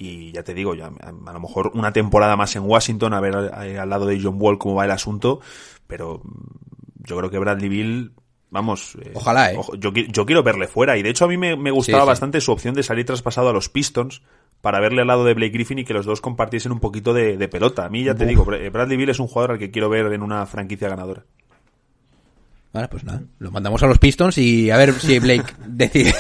Speaker 4: Y ya te digo, ya, a, lo mejor una temporada más en Washington, a ver eh, al lado de John Wall cómo va el asunto. Pero mm, yo creo que Bradley Bill, vamos. eh,
Speaker 3: Ojalá, ¿eh?
Speaker 4: yo, yo quiero verle fuera. Y de hecho a mí me, me gustaba
Speaker 3: Sí, sí.
Speaker 4: bastante su opción de salir traspasado a los Pistons para verle al lado de Blake Griffin y que los dos compartiesen un poquito de, de pelota. A mí ya te digo, Bra- Bradley Bill es un jugador al que quiero ver en una franquicia ganadora.
Speaker 3: Vale, pues nada, lo mandamos a los Pistons y a ver si Blake decide,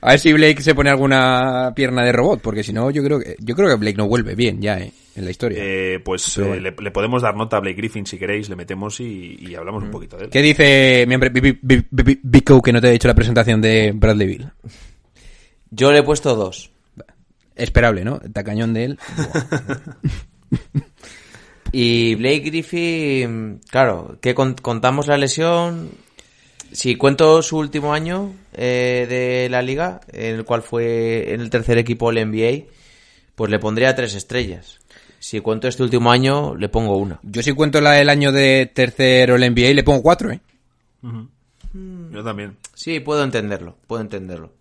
Speaker 3: A ver si Blake se pone alguna pierna de robot, porque si no, yo creo que yo creo que Blake no vuelve bien ya, ¿eh? En la historia.
Speaker 4: Eh, pues eh,
Speaker 3: bueno.
Speaker 4: le, le podemos dar nota a Blake Griffin si queréis, le metemos y, y hablamos un poquito de él.
Speaker 3: ¿Qué dice mi hombre Bi- Bi- Bi- Bi- Bico que no te he dicho la presentación de Bradley Bill?
Speaker 2: Yo le he puesto dos.
Speaker 3: Esperable, ¿no? El tacañón de él.
Speaker 2: Y Blake Griffin, claro, que con- contamos la lesión. Si cuento su último año eh, de la liga, en el cual fue en el tercer equipo del NBA, pues le pondría tres estrellas. Si cuento este último año, le pongo una.
Speaker 3: Yo si cuento la del año de tercero el NBA le pongo cuatro, ¿eh?
Speaker 4: Yo también.
Speaker 2: Sí, puedo entenderlo, puedo entenderlo.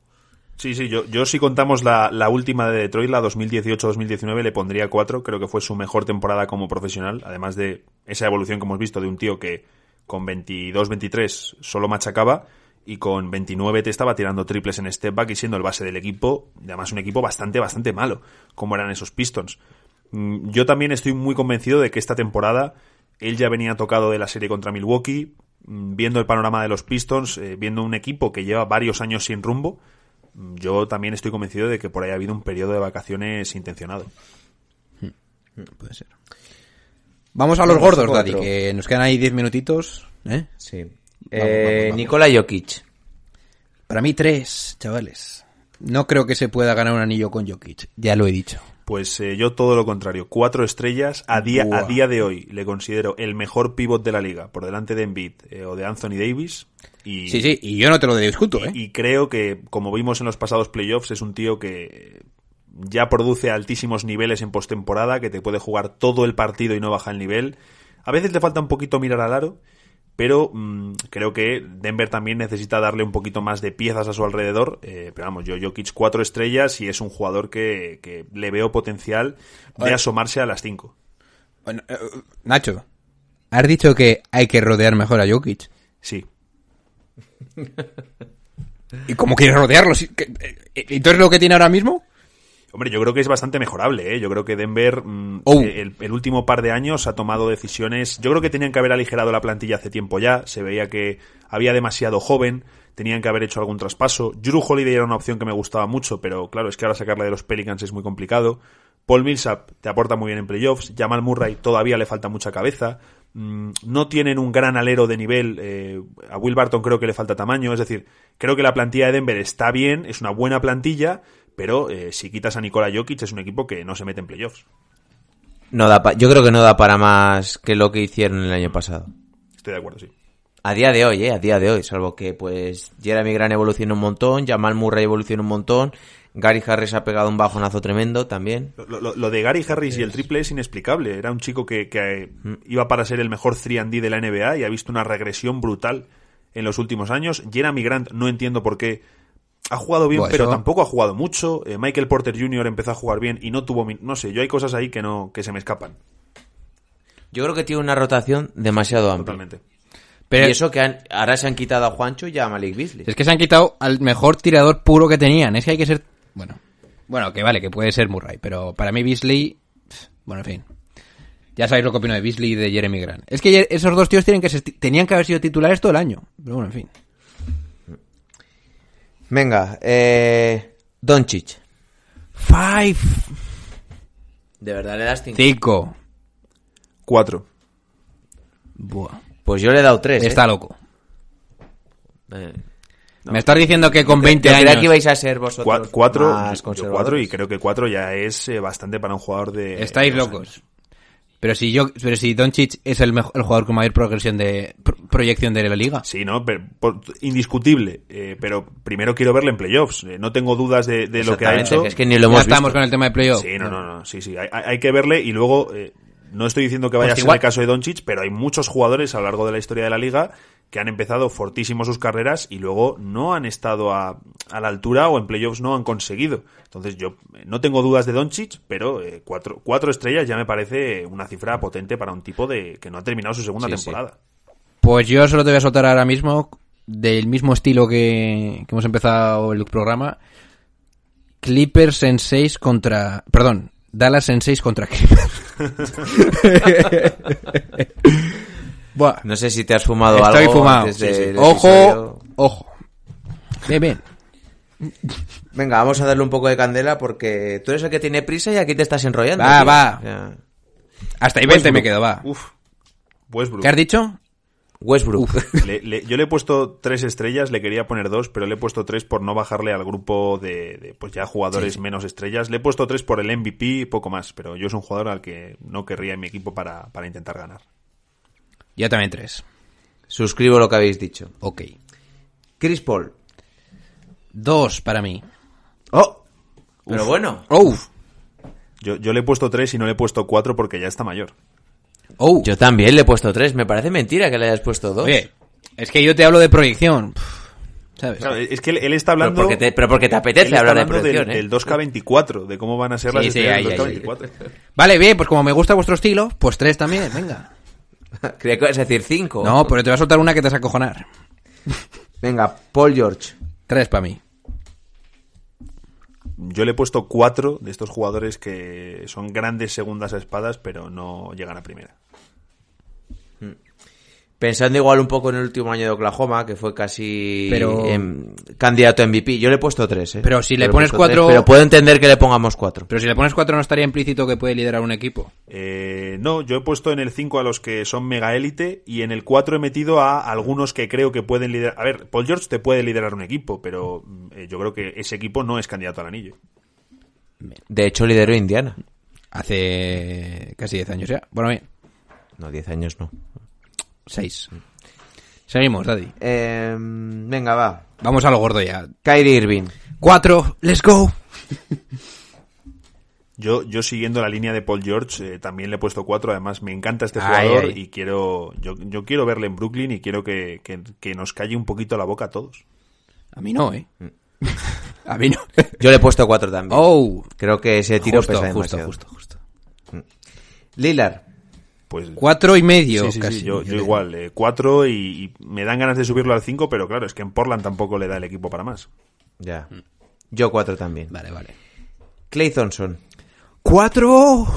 Speaker 4: Sí, sí, yo, yo si contamos la, la última de Detroit, la 2018-2019, le pondría 4. Creo que fue su mejor temporada como profesional, además de esa evolución que hemos visto de un tío que con 22-23 solo machacaba y con 29 te estaba tirando triples en step back y siendo el base del equipo, además un equipo bastante, bastante malo, como eran esos Pistons. Mm, Yo también estoy muy convencido de que esta temporada él ya venía tocado de la serie contra Milwaukee, mm, viendo el panorama de los Pistons, eh, viendo un equipo que lleva varios años sin rumbo, mm, yo también estoy convencido de que por ahí ha habido un periodo de vacaciones intencionado.
Speaker 3: Puede ser. Vamos a los
Speaker 2: Vamos
Speaker 3: gordos, Daddy, que nos quedan ahí diez minutitos. ¿eh?
Speaker 2: Sí.
Speaker 3: Vamos,
Speaker 2: Eh,
Speaker 3: vamos, vamos.
Speaker 2: Nikola Jokic.
Speaker 3: Para mí tres, chavales. No creo que se pueda ganar un anillo con Jokic. Ya lo he dicho.
Speaker 4: Pues eh, yo todo lo contrario, cuatro estrellas a día, a día de hoy le considero el mejor pivot de la liga, por delante de Embiid eh, o de Anthony Davis. Y,
Speaker 3: Sí, sí, y yo no te lo discuto, ¿eh?
Speaker 4: y creo que, como vimos en los pasados playoffs, es un tío que ya produce altísimos niveles en postemporada, que te puede jugar todo el partido y no baja el nivel. A veces le falta un poquito mirar al aro, pero mm, creo que Denver también necesita darle un poquito más de piezas a su alrededor. eh, pero vamos, yo Jokic cuatro estrellas y es un jugador que, que le veo potencial de asomarse a las cinco.
Speaker 3: Bueno, eh, Nacho, has dicho que hay que rodear mejor a Jokic.
Speaker 4: Sí.
Speaker 3: ¿Y cómo quieres rodearlo? Que- eh, ¿Entonces lo que tiene ahora mismo?
Speaker 4: Hombre, yo creo que es bastante mejorable, ¿eh? Yo creo que Denver, mm,
Speaker 3: Oh.
Speaker 4: eh, el, el último par de años, ha tomado decisiones. Yo creo que tenían que haber aligerado la plantilla hace tiempo ya. Se veía que había demasiado joven. Tenían que haber hecho algún traspaso. Drew Holiday era una opción que me gustaba mucho, pero claro, es que ahora sacarla de los Pelicans es muy complicado. Paul Millsap te aporta muy bien en playoffs. Jamal Murray todavía le falta mucha cabeza. Mm, No tienen un gran alero de nivel. eh, a Will Barton creo que le falta tamaño. Es decir, creo que la plantilla de Denver está bien, es una buena plantilla, pero eh, si quitas a Nikola Jokic es un equipo que no se mete en playoffs.
Speaker 2: No da pa- yo creo que no da para más que lo que hicieron el año pasado.
Speaker 4: Estoy de acuerdo, sí.
Speaker 2: A día de hoy, eh, a día de hoy, salvo que pues Jeremy Grant evoluciona un montón, Jamal Murray evoluciona un montón, Gary Harris ha pegado un bajonazo tremendo también.
Speaker 4: Lo, lo- lo de Gary Harris y el triple es inexplicable. Era un chico que, que, eh, iba para ser el mejor 3D de la NBA y ha visto una regresión brutal en los últimos años. Jeremy Grant, no entiendo por qué. Ha jugado bien,
Speaker 3: Buah,
Speaker 4: pero
Speaker 3: eso-
Speaker 4: tampoco ha jugado mucho. Eh, Michael Porter Jr. empezó a jugar bien y no tuvo... No sé, yo hay cosas ahí que no que se me escapan.
Speaker 2: Yo creo que tiene una rotación demasiado amplia.
Speaker 4: Totalmente.
Speaker 3: Pero
Speaker 2: y eso que han- ahora se han quitado a Juancho y a Malik Beasley.
Speaker 3: es que se han quitado al mejor tirador puro que tenían. Es que hay que ser... Bueno, bueno, que vale, que puede ser Murray, pero para mí Beasley... Bueno, en fin. Ya sabéis lo que opino de Beasley y de Jeremy Grant. Es que esos dos tíos tienen que ser- tenían que haber sido titulares todo el año. Pero bueno, en fin.
Speaker 2: Venga, eh, Doncic.
Speaker 3: Five.
Speaker 2: ¿De verdad le das cinco?
Speaker 3: Cinco.
Speaker 4: Cuatro.
Speaker 3: Buah.
Speaker 2: Pues yo le he dado tres. ¿eh?
Speaker 3: Está loco.
Speaker 2: Eh,
Speaker 3: Me estás diciendo que con 20
Speaker 2: yo creía
Speaker 3: años...
Speaker 2: que ibais a ser vosotros
Speaker 4: Cua- cuatro,
Speaker 2: más
Speaker 4: yo
Speaker 2: conservadores.
Speaker 4: cuatro y creo que cuatro ya es eh, bastante para un jugador de...
Speaker 3: Estáis locos.
Speaker 4: años.
Speaker 3: Pero si yo, pero si Doncic es el, mejor, el jugador con mayor progresión de pro- proyección de la liga.
Speaker 4: Sí, ¿no? Pero, por- indiscutible. eh, pero primero quiero verle en playoffs. Eh, no tengo dudas de, de lo que ha hecho.
Speaker 2: es que ni lo hemos
Speaker 3: estamos
Speaker 2: visto.
Speaker 3: con el tema de playoff.
Speaker 4: Sí, no, no, no. Sí, sí. Hay que verle y luego. eh, no estoy diciendo que vaya
Speaker 3: Pues
Speaker 4: a ser
Speaker 3: igual-
Speaker 4: el caso de Doncic, pero hay muchos jugadores a lo largo de la historia de la liga que han empezado fortísimos sus carreras y luego no han estado a, a la altura o en playoffs no han conseguido. Entonces yo eh, no tengo dudas de Doncic, pero eh, cuatro, cuatro estrellas ya me parece una cifra potente para un tipo de que no ha terminado su segunda
Speaker 2: Sí, sí.
Speaker 4: temporada.
Speaker 3: Pues yo solo te voy a soltar ahora mismo, del mismo estilo que, que hemos empezado el programa, Clippers en 6 contra... Perdón, Dallas en 6 contra Clippers. Buah,
Speaker 2: No sé si te has fumado
Speaker 3: estoy
Speaker 2: algo
Speaker 3: fumado.
Speaker 2: antes de-
Speaker 3: Sí, sí.
Speaker 2: del
Speaker 3: Ojo,
Speaker 2: episodio.
Speaker 3: ojo. Bien, bien.
Speaker 2: Venga, vamos a darle un poco de candela porque tú eres el que tiene prisa y aquí te estás enrollando.
Speaker 3: Va,
Speaker 2: tío.
Speaker 3: va. Hasta ahí 20 me quedo, va.
Speaker 4: Uf. Westbrook.
Speaker 3: ¿Qué has dicho?
Speaker 2: Westbrook.
Speaker 4: Le- le- yo le he puesto tres estrellas, le quería poner dos, pero le he puesto tres por no bajarle al grupo de, de, pues ya jugadores menos estrellas. Le he puesto tres por el MVP y poco más, pero yo es un jugador al que no querría en mi equipo para, para intentar ganar.
Speaker 3: Yo también tres.
Speaker 2: Suscribo lo que habéis dicho.
Speaker 3: Ok.
Speaker 2: Chris Paul.
Speaker 3: Dos para mí.
Speaker 2: Oh. Pero bueno.
Speaker 3: Oh.
Speaker 4: Yo, yo le he puesto tres y no le he puesto cuatro porque ya está mayor.
Speaker 3: Oh.
Speaker 2: Yo también le he puesto tres. Me parece mentira que le hayas puesto dos.
Speaker 3: Oye, es que yo te hablo de proyección. ¿Sabes?
Speaker 4: Claro, es que él, él está
Speaker 2: pero,
Speaker 4: hablando...
Speaker 2: porque te, pero porque te apetece
Speaker 4: está
Speaker 2: hablar de
Speaker 4: hablando del,
Speaker 2: ¿eh?
Speaker 4: del 2K24, de cómo van a ser
Speaker 3: Sí,
Speaker 4: las
Speaker 3: sí,
Speaker 4: estrellas
Speaker 3: ahí,
Speaker 4: del
Speaker 3: ahí,
Speaker 4: 2K24.
Speaker 3: Vale, bien, pues como me gusta vuestro estilo, pues tres también, venga.
Speaker 2: Creía que ibas a decir cinco.
Speaker 3: No, pero te voy a soltar una que te vas a acojonar.
Speaker 2: Venga, Paul George.
Speaker 3: Tres para mí.
Speaker 4: Yo le he puesto cuatro de estos jugadores que son grandes segundas espadas, pero no llegan a primera.
Speaker 2: Pensando igual un poco en el último año de Oklahoma, que fue casi
Speaker 3: Pero-
Speaker 2: em, candidato a MVP. Yo le he puesto tres, ¿eh?
Speaker 3: Pero si le pones cuatro-
Speaker 2: tres, pero puedo entender que le pongamos cuatro.
Speaker 3: Pero si le pones cuatro no estaría implícito que puede liderar un equipo.
Speaker 4: Eh, no, yo he puesto en el 5 a los que son mega élite y en el 4 he metido a algunos que creo que pueden liderar. A ver, Paul George te puede liderar un equipo, pero mm, eh, yo creo que ese equipo no es candidato al anillo.
Speaker 2: De hecho, lideró Indiana.
Speaker 3: Hace casi diez años ya. Bueno, bien.
Speaker 2: No, diez años no.
Speaker 3: Seis. Seguimos, Daddy.
Speaker 2: Em, venga, va.
Speaker 3: Vamos a lo gordo ya.
Speaker 2: Kyrie Irving.
Speaker 3: Cuatro, let's go.
Speaker 4: Yo, yo siguiendo la línea de Paul George, eh, también le he puesto 4. Además, me encanta este jugador
Speaker 3: ay.
Speaker 4: y quiero yo, yo quiero verle en Brooklyn y quiero que, que- que nos calle un poquito la boca a todos.
Speaker 3: A mí no, ¿eh? A mí no.
Speaker 2: Yo le he puesto cuatro también.
Speaker 3: Oh.
Speaker 2: Creo que ese tiro
Speaker 3: Justo,
Speaker 2: pesa
Speaker 3: justo,
Speaker 2: demasiado.
Speaker 3: justo, justo.
Speaker 2: Lillard.
Speaker 4: Pues
Speaker 3: Cuatro y medio
Speaker 4: Sí, sí, sí,
Speaker 3: casi.
Speaker 4: yo, yo igual, eh, cuatro y, y me dan ganas de subirlo al 5, pero claro, es que en Portland tampoco le da el equipo para más.
Speaker 2: Ya. Yo cuatro también.
Speaker 3: Vale, vale.
Speaker 2: Clay Thompson.
Speaker 3: ¡Cuatro!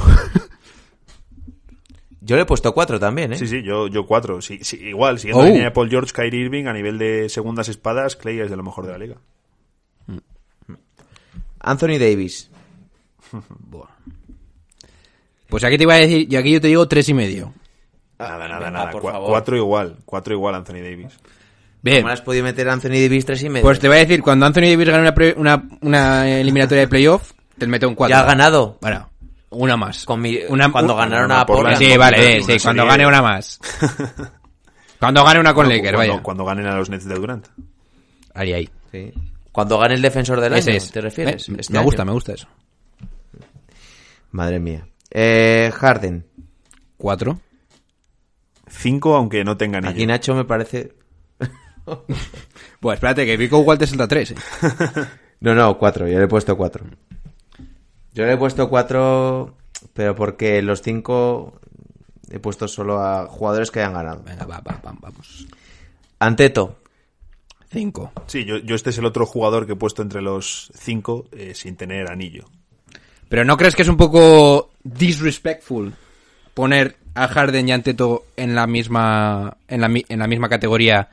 Speaker 2: Yo le he puesto cuatro también, ¿eh?
Speaker 4: Sí, sí, yo, yo cuatro. Sí, sí, igual, siguiendo
Speaker 3: Oh.
Speaker 4: la línea de Paul George, Kyrie Irving, a nivel de segundas espadas, Clay es de lo mejor de la liga.
Speaker 2: Anthony Davis.
Speaker 3: Buah. Pues aquí te iba a decir, y aquí yo te digo tres y medio.
Speaker 4: Nada, nada,
Speaker 2: venga,
Speaker 4: nada.
Speaker 2: por
Speaker 4: Cua-
Speaker 2: favor.
Speaker 4: cuatro igual, cuatro igual Anthony Davis.
Speaker 3: Bien,
Speaker 2: ¿Cómo has podido meter a Anthony Davis tres y medio?
Speaker 3: pues te voy a decir, cuando Anthony Davis gane una, pre- una, una eliminatoria de playoff, te mete un cuatro.
Speaker 2: Ya ha ganado.
Speaker 3: Bueno, una más.
Speaker 2: Con mi-
Speaker 3: Una-
Speaker 2: cuando
Speaker 3: un-
Speaker 2: ganaron
Speaker 4: una
Speaker 2: a
Speaker 4: por
Speaker 2: Portland.
Speaker 4: la-
Speaker 3: Sí, vale,
Speaker 4: una
Speaker 3: eh, sí, cuando gane una más. Cuando gane una con
Speaker 4: No,
Speaker 3: Lakers,
Speaker 4: cuando,
Speaker 3: vaya.
Speaker 4: cuando ganen a los Nets de Durant.
Speaker 3: Ahí, ahí.
Speaker 2: Sí. Cuando gane el defensor del
Speaker 3: Ese
Speaker 2: año,
Speaker 3: es.
Speaker 2: ¿te refieres?
Speaker 3: Eh,
Speaker 2: Este
Speaker 3: me
Speaker 2: año.
Speaker 3: gusta, me gusta eso.
Speaker 2: Madre mía. Eh, Harden.
Speaker 3: Cuatro.
Speaker 4: Cinco, aunque no tenga anillo.
Speaker 2: Aquí Nacho me parece...
Speaker 3: Pues espérate, que Pico igual te salta tres, eh.
Speaker 2: No, no, cuatro. Yo le he puesto cuatro. Yo le he puesto cuatro, pero porque los cinco he puesto solo a jugadores que hayan ganado.
Speaker 3: Venga, va, va, va, vamos.
Speaker 2: Anteto.
Speaker 3: Cinco.
Speaker 4: Sí, yo, yo este es el otro jugador que he puesto entre los cinco eh, sin tener anillo.
Speaker 3: Pero ¿no crees que es un poco disrespectful poner a Harden y Anteto en la misma en la, en la misma categoría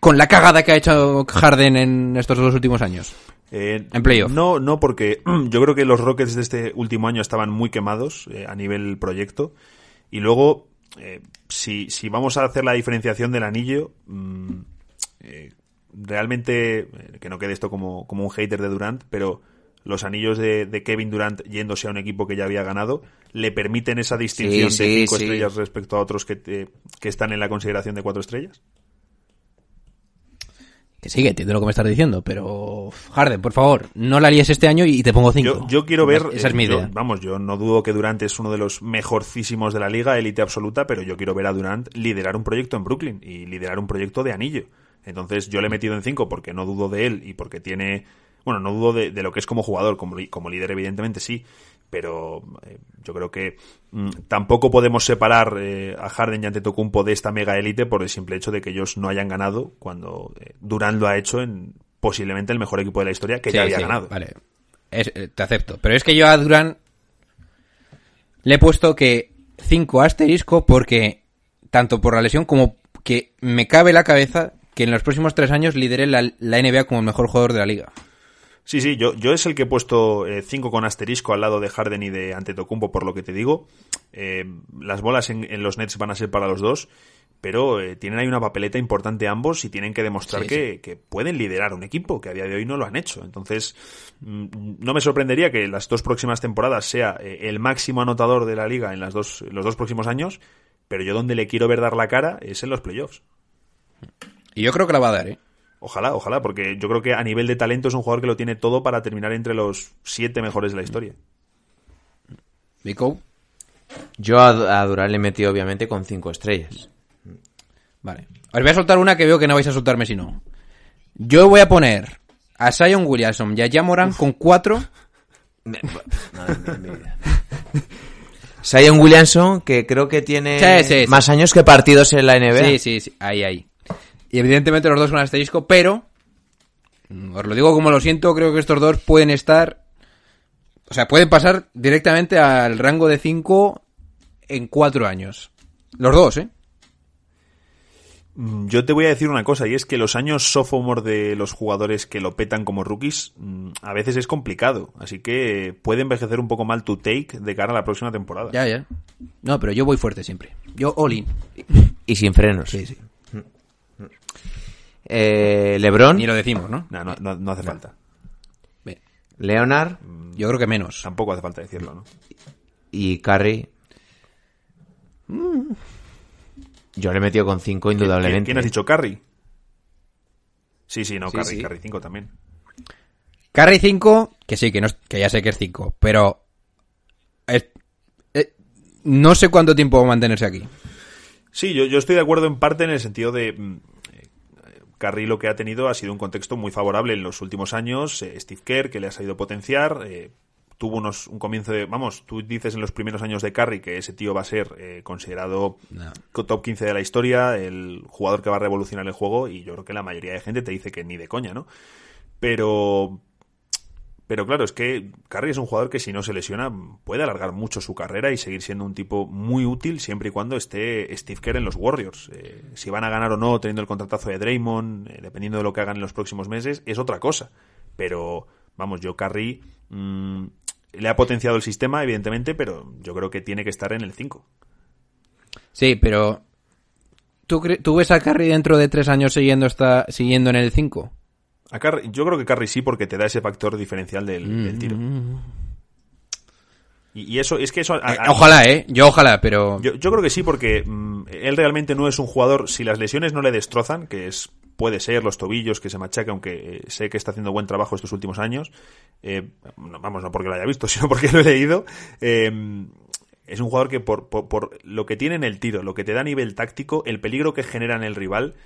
Speaker 3: con la cagada que ha hecho Harden en estos dos últimos años?
Speaker 4: Eh,
Speaker 3: En playoff.
Speaker 4: No, no, porque yo creo que los Rockets de este último año estaban muy quemados eh, a nivel proyecto. Y luego, eh, si, si vamos a hacer la diferenciación del anillo, mm, eh, realmente, que no quede esto como, como un hater de Durant, pero los anillos de, de Kevin Durant yéndose a un equipo que ya había ganado le permiten esa distinción
Speaker 2: Sí,
Speaker 4: de cinco
Speaker 2: sí.
Speaker 4: estrellas respecto a otros que, te- que están en la consideración de cuatro estrellas.
Speaker 3: Que sí, que entiendo lo que me estás diciendo, pero Harden, por favor, no la líes este año y te pongo cinco.
Speaker 4: Yo, yo quiero ver.
Speaker 3: Esa es mi
Speaker 4: eh, yo-
Speaker 3: idea.
Speaker 4: vamos, yo no dudo que Durant es uno de los mejorcísimos de la liga, élite absoluta, pero yo quiero ver a Durant liderar un proyecto en Brooklyn y liderar un proyecto de anillo. Entonces yo le he metido en 5 porque no dudo de él y porque tiene. Bueno, no dudo de, de lo que es como jugador, como, como líder, evidentemente sí. Pero eh, yo creo que mm, tampoco podemos separar eh, a Harden y Antetokounmpo de esta mega élite por el simple hecho de que ellos no hayan ganado cuando eh, Durant lo ha hecho en posiblemente el mejor equipo de la historia que
Speaker 3: Sí,
Speaker 4: ya había
Speaker 3: sí,
Speaker 4: ganado.
Speaker 3: Vale. Es- te acepto. Pero es que yo a Durán le he puesto que 5 asterisco porque tanto por la lesión como que me cabe la cabeza que en los próximos tres años lidere la, la NBA como el mejor jugador de la liga.
Speaker 4: Sí, sí, yo, yo es el que he puesto 5 con asterisco al lado de Harden y de Antetokounmpo, por lo que te digo. Eh, las bolas en, en, los Nets van a ser para los dos, pero eh, tienen ahí una papeleta importante ambos y tienen que demostrar
Speaker 3: Sí,
Speaker 4: que, que pueden liderar un equipo, que a día de hoy no lo han hecho. Entonces, mm, no me sorprendería que las dos próximas temporadas sea eh, el máximo anotador de la liga en las dos, los dos próximos años, pero yo donde le quiero ver dar la cara es en los playoffs.
Speaker 3: Y yo creo que la va a dar, ¿eh?
Speaker 4: Ojalá, ojalá, porque yo creo que a nivel de talento es un jugador que lo tiene todo para terminar entre los siete mejores de la historia.
Speaker 3: Vico.
Speaker 2: Yo a, Durán le he metido obviamente con cinco estrellas.
Speaker 3: Vale. Os voy a soltar una que veo que no vais a soltarme si no. Yo voy a poner a Zion Williamson y a Jamoran con cuatro.
Speaker 2: Zion Williamson, que creo que tiene
Speaker 3: Sí, sí, sí.
Speaker 2: más años que partidos en la NBA.
Speaker 3: Sí, sí, sí. Ahí, ahí. Y evidentemente los dos con asterisco, pero. mm, Os lo digo como lo siento, creo que estos dos pueden estar. O sea, pueden pasar directamente al rango de 5 en 4 años. Los dos, ¿eh?
Speaker 4: Mm, Yo te voy a decir una cosa, y es que los años sophomore de los jugadores que lo petan como rookies mm, a veces es complicado. Así que puede envejecer un poco mal tu take de cara a la próxima temporada.
Speaker 3: Ya, ya. No, pero yo voy fuerte siempre. Yo all in.
Speaker 2: Y sin frenos.
Speaker 3: Sí, sí.
Speaker 2: Eh, Lebron,
Speaker 3: Ni lo decimos, ¿no?
Speaker 4: No, no, no, no hace falta.
Speaker 3: Bien.
Speaker 2: Leonard
Speaker 3: Yo creo que menos.
Speaker 4: Tampoco hace falta decirlo, ¿no?
Speaker 2: y Curry. Yo le he metido con cinco indudablemente.
Speaker 4: ¿Quién, quién has dicho? ¿Curry? Sí, sí, no,
Speaker 2: Sí,
Speaker 4: Curry,
Speaker 2: sí.
Speaker 4: Curry 5 también.
Speaker 3: Carry 5, que sí, que, no, que ya sé que es 5, pero es- eh, no sé cuánto tiempo va a mantenerse aquí.
Speaker 4: Sí, yo, yo estoy de acuerdo en parte en el sentido de. Curry lo que ha tenido ha sido un contexto muy favorable en los últimos años. eh, Steve Kerr, que le ha sabido potenciar. eh, tuvo unos, un comienzo de. Vamos, tú dices en los primeros años de Curry que ese tío va a ser eh, considerado
Speaker 3: No.
Speaker 4: top 15 de la historia, el jugador que va a revolucionar el juego. Y yo creo que la mayoría de gente te dice que ni de coña, ¿no? Pero. Pero claro, es que Curry es un jugador que si no se lesiona puede alargar mucho su carrera y seguir siendo un tipo muy útil siempre y cuando esté Steve Kerr en los Warriors. Eh, si van a ganar o no teniendo el contratazo de Draymond, eh, dependiendo de lo que hagan en los próximos meses, es otra cosa. Pero, vamos, yo Curry mm, le ha potenciado el sistema, evidentemente, pero yo creo que tiene que estar en el 5.
Speaker 3: Sí, pero ¿tú, tú ves a Carry dentro de 3 años siguiendo, siguiendo en el 5?
Speaker 4: A Curry- yo creo que Curry sí porque te da ese factor diferencial del, del tiro. Y, y eso, es que eso... a- a-
Speaker 3: ojalá, ¿eh? Yo ojalá, pero...
Speaker 4: Yo, yo creo que sí, porque mm, él realmente no es un jugador. Si las lesiones no le destrozan, que es puede ser los tobillos que se machaca, aunque eh, sé que está haciendo buen trabajo estos últimos años. eh, no, vamos, no porque lo haya visto, sino porque lo he leído. eh, es un jugador que por, por, por lo que tiene en el tiro, lo que te da a nivel táctico, el peligro que genera en el rival, mm,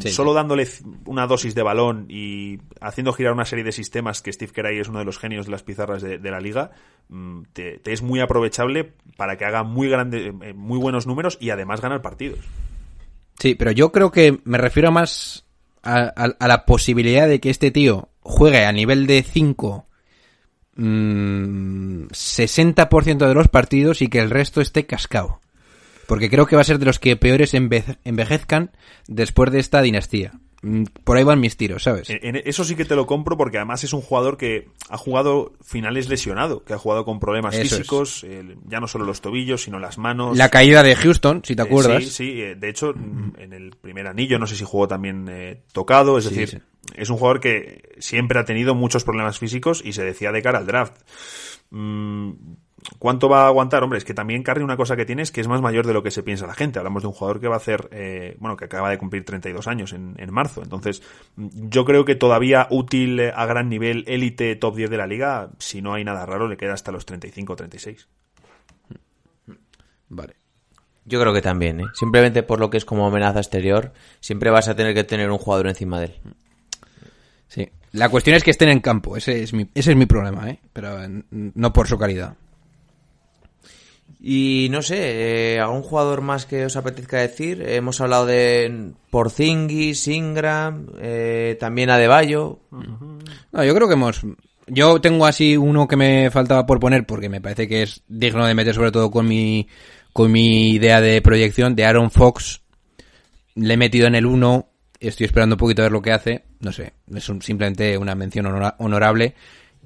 Speaker 3: Sí,
Speaker 4: solo
Speaker 3: sí.
Speaker 4: dándole una dosis de balón y haciendo girar una serie de sistemas que Steve Kerr es uno de los genios de las pizarras de, de la liga, mm, te, te es muy aprovechable para que haga muy grande, eh, muy buenos números y además ganar partidos.
Speaker 3: Sí, pero yo creo que me refiero más a, a- a la posibilidad de que este tío juegue a nivel de 5 mm, 60% de los partidos y que el resto esté cascado. Porque creo que va a ser de los que peores enve- envejezcan después de esta dinastía. Mm, Por ahí van mis tiros, ¿sabes?
Speaker 4: Eso sí que te lo compro porque además es un jugador que ha jugado finales lesionado, que ha jugado con problemas
Speaker 3: Eso
Speaker 4: físicos, ya no solo los tobillos, sino las manos.
Speaker 3: La caída de Houston, si te
Speaker 4: Eh,
Speaker 3: acuerdas.
Speaker 4: sí, sí, eh, de hecho, mm, en el primer anillo no sé si jugó también eh, tocado, es
Speaker 3: Sí,
Speaker 4: decir,
Speaker 3: sí.
Speaker 4: es un jugador que siempre ha tenido muchos problemas físicos y se decía de cara al draft. Mm, ¿Cuánto va a aguantar? Hombre, es que también Carry una cosa que tiene es que es más mayor de lo que se piensa la gente. Hablamos de un jugador que va a hacer, eh, bueno, que acaba de cumplir 32 años en, en marzo. Entonces, yo creo que todavía útil eh, a gran nivel, élite top 10 de la liga, si no hay nada raro, le queda hasta los 35 o 36.
Speaker 3: Vale.
Speaker 2: Yo creo que también, ¿eh? Simplemente por lo que es como amenaza exterior, siempre vas a tener que tener un jugador encima de él.
Speaker 3: Sí. La cuestión es que estén en campo. Ese es mi, ese es mi problema, ¿eh? Pero mm, no por su calidad.
Speaker 2: Y no sé, eh, ¿algún jugador más que os apetezca decir? Hemos hablado de Porzingis, Ingram, eh, también Adebayo.
Speaker 3: No, yo creo que hemos... Yo tengo así uno que me faltaba por poner porque me parece que es digno de meter sobre todo con mi, con mi idea de proyección de Aaron Fox. Le he metido en el 1 Estoy esperando un poquito a ver lo que hace. No sé, es un- simplemente una mención honora- honorable.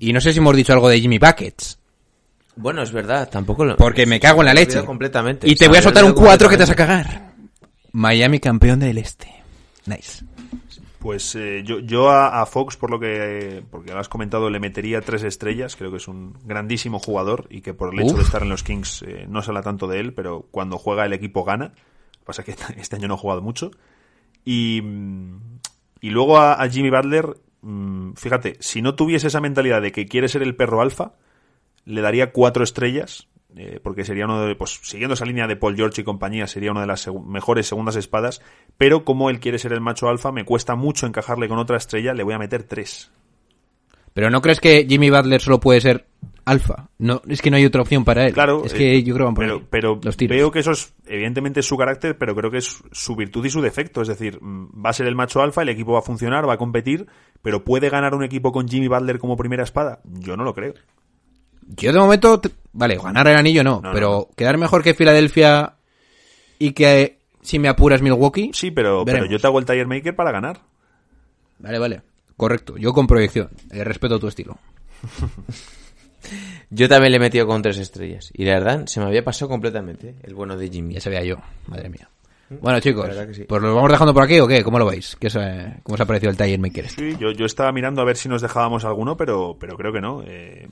Speaker 3: Y no sé si hemos dicho algo de Jimmy Buckets.
Speaker 2: Bueno, es verdad, tampoco lo...
Speaker 3: Porque me cago en la leche.
Speaker 2: completamente.
Speaker 3: Y te voy a soltar un
Speaker 2: olvidó
Speaker 3: 4 que te vas a cagar. Miami campeón del este. Nice.
Speaker 4: Pues eh, yo, yo a, a Fox, por lo que porque lo has comentado, le metería tres estrellas. Creo que es un grandísimo jugador y que por el hecho de estar en los Kings eh, no se habla tanto de él, pero cuando juega el equipo gana. Lo que pasa es que este año no ha jugado mucho. Y, y luego a, a Jimmy Butler, mm, fíjate, si no tuviese esa mentalidad de que quiere ser el perro alfa, le daría cuatro estrellas. eh, porque sería uno de, pues siguiendo esa línea de Paul George y compañía, sería una de las mejores segundas espadas. Pero como él quiere ser el macho alfa, me cuesta mucho encajarle con otra estrella, le voy a meter tres.
Speaker 3: Pero ¿no crees que Jimmy Butler solo puede ser alfa? No, es que no hay otra opción para él.
Speaker 4: Claro,
Speaker 3: Es
Speaker 4: eh,
Speaker 3: que yo creo que van por
Speaker 4: pero,
Speaker 3: ahí
Speaker 4: pero
Speaker 3: los tiros.
Speaker 4: veo que eso es, evidentemente, es su carácter, pero creo que es su virtud y su defecto. Es decir, mm, va a ser el macho alfa, el equipo va a funcionar, va a competir, pero ¿puede ganar un equipo con Jimmy Butler como primera espada? Yo no lo creo.
Speaker 3: Yo de momento, te- vale, ganar el anillo no,
Speaker 4: No,
Speaker 3: pero
Speaker 4: no.
Speaker 3: quedar mejor que Filadelfia y que si me apuras Milwaukee.
Speaker 4: Sí, pero, pero yo te hago el tire maker para ganar.
Speaker 3: Vale, vale. Correcto, yo con proyección. Eh, respeto tu estilo.
Speaker 2: Yo también le he metido con tres estrellas. Y la verdad, se me había pasado completamente ¿eh? el bueno de Jimmy.
Speaker 3: Ya sabía yo, madre mía. Bueno, chicos,
Speaker 2: sí.
Speaker 3: pues lo vamos dejando por aquí o qué? ¿Cómo lo veis? ¿Qué eh, ¿Cómo os ha parecido el Tiger Maker? este?
Speaker 4: Sí, yo, yo estaba mirando a ver si nos dejábamos alguno, pero, pero creo que no. Eh,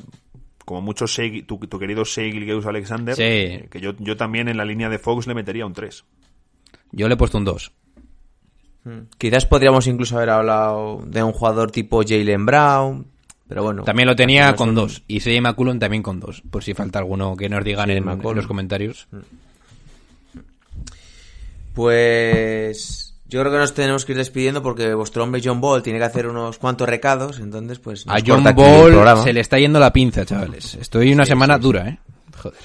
Speaker 4: como mucho Shea- tu, tu querido Shea Gilgeous Alexander,
Speaker 3: Sí.
Speaker 4: eh, que yo, yo también en la línea de Fox le metería un 3.
Speaker 3: Yo le he puesto un 2.
Speaker 2: Quizás podríamos incluso haber hablado de un jugador tipo Jalen Brown. Pero bueno.
Speaker 3: También lo tenía con
Speaker 2: son-
Speaker 3: 2. Y Sey McCullum también con 2. Por si falta alguno que nos digan
Speaker 2: Sí,
Speaker 3: en, los comentarios.
Speaker 2: Pues yo creo que nos tenemos que ir despidiendo porque vuestro hombre John Ball tiene que hacer unos cuantos recados, entonces pues
Speaker 3: A John Ball se le está yendo la pinza, chavales. Estoy una semana dura, ¿eh? Joder.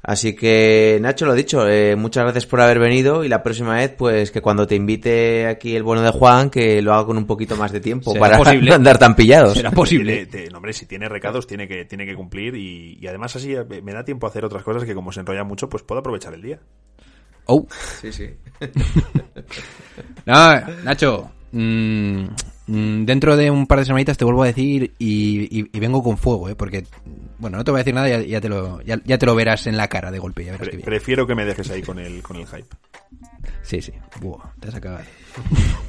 Speaker 2: Así que Nacho, lo dicho, eh, muchas gracias por haber venido y la próxima vez pues que cuando te invite aquí el bueno de Juan que lo haga con un poquito más de tiempo
Speaker 3: Será
Speaker 2: para
Speaker 3: posible.
Speaker 2: no andar tan pillados.
Speaker 3: Será posible.
Speaker 4: Tiene- te- no, hombre, si tiene recados, tiene que, tiene que cumplir y, y además así eh, me da tiempo a hacer otras cosas que como se enrolla mucho, pues puedo aprovechar el día.
Speaker 3: Oh.
Speaker 2: Sí, sí.
Speaker 3: No, Nacho. mm, mm, dentro de un par de semanitas te vuelvo a decir y, y- y vengo con fuego, ¿eh? Porque, bueno, no te voy a decir nada, ya, ya te, lo, ya, ya te lo verás en la cara de golpe. Ya verás
Speaker 4: Pre-
Speaker 3: que bien.
Speaker 4: prefiero que me dejes ahí con el, con el hype.
Speaker 3: Sí, sí. Buah, te has acabado.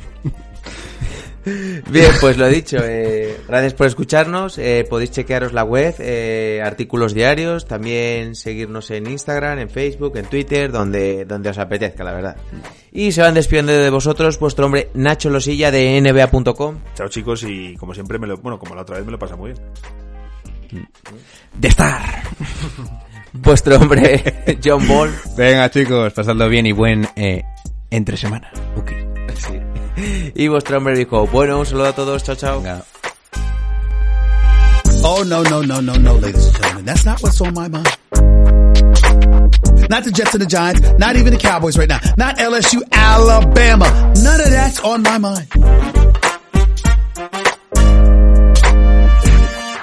Speaker 2: Bien, pues lo dicho, eh, gracias por escucharnos. eh, podéis chequearos la web, eh, artículos diarios, también seguirnos en Instagram, en Facebook, en Twitter, donde, donde os apetezca, la verdad. Y se van despidiendo de vosotros vuestro hombre Nacho Losilla de NBA.com.
Speaker 4: Chao chicos y como siempre me lo, bueno, como la otra vez me lo pasa muy bien.
Speaker 3: De estar.
Speaker 2: Vuestro hombre John Ball.
Speaker 3: Venga, chicos, pasadlo bien y buen eh, entre semana. Ok.
Speaker 2: Y vuestro hombre dijo, bueno, un saludo a todos, chao, chao.
Speaker 3: Venga.
Speaker 1: Oh, no, no, no, no, no, ladies and gentlemen. That's not what's on my mind. Not the Jets and the Giants, not even the Cowboys right now, not LSU, Alabama. None of that's on my mind.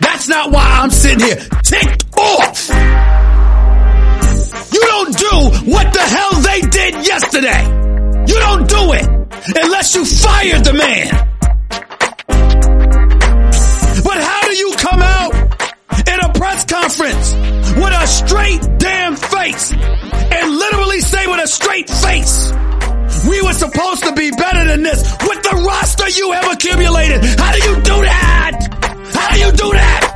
Speaker 1: That's not why I'm sitting here ticked off. You don't do what the hell they did yesterday. You don't do it unless you fired the man. But how do you come out in a press conference with a straight damn face and literally say with a straight face, we were supposed to be better than this with the roster you have accumulated? How do you do that? How do you do that?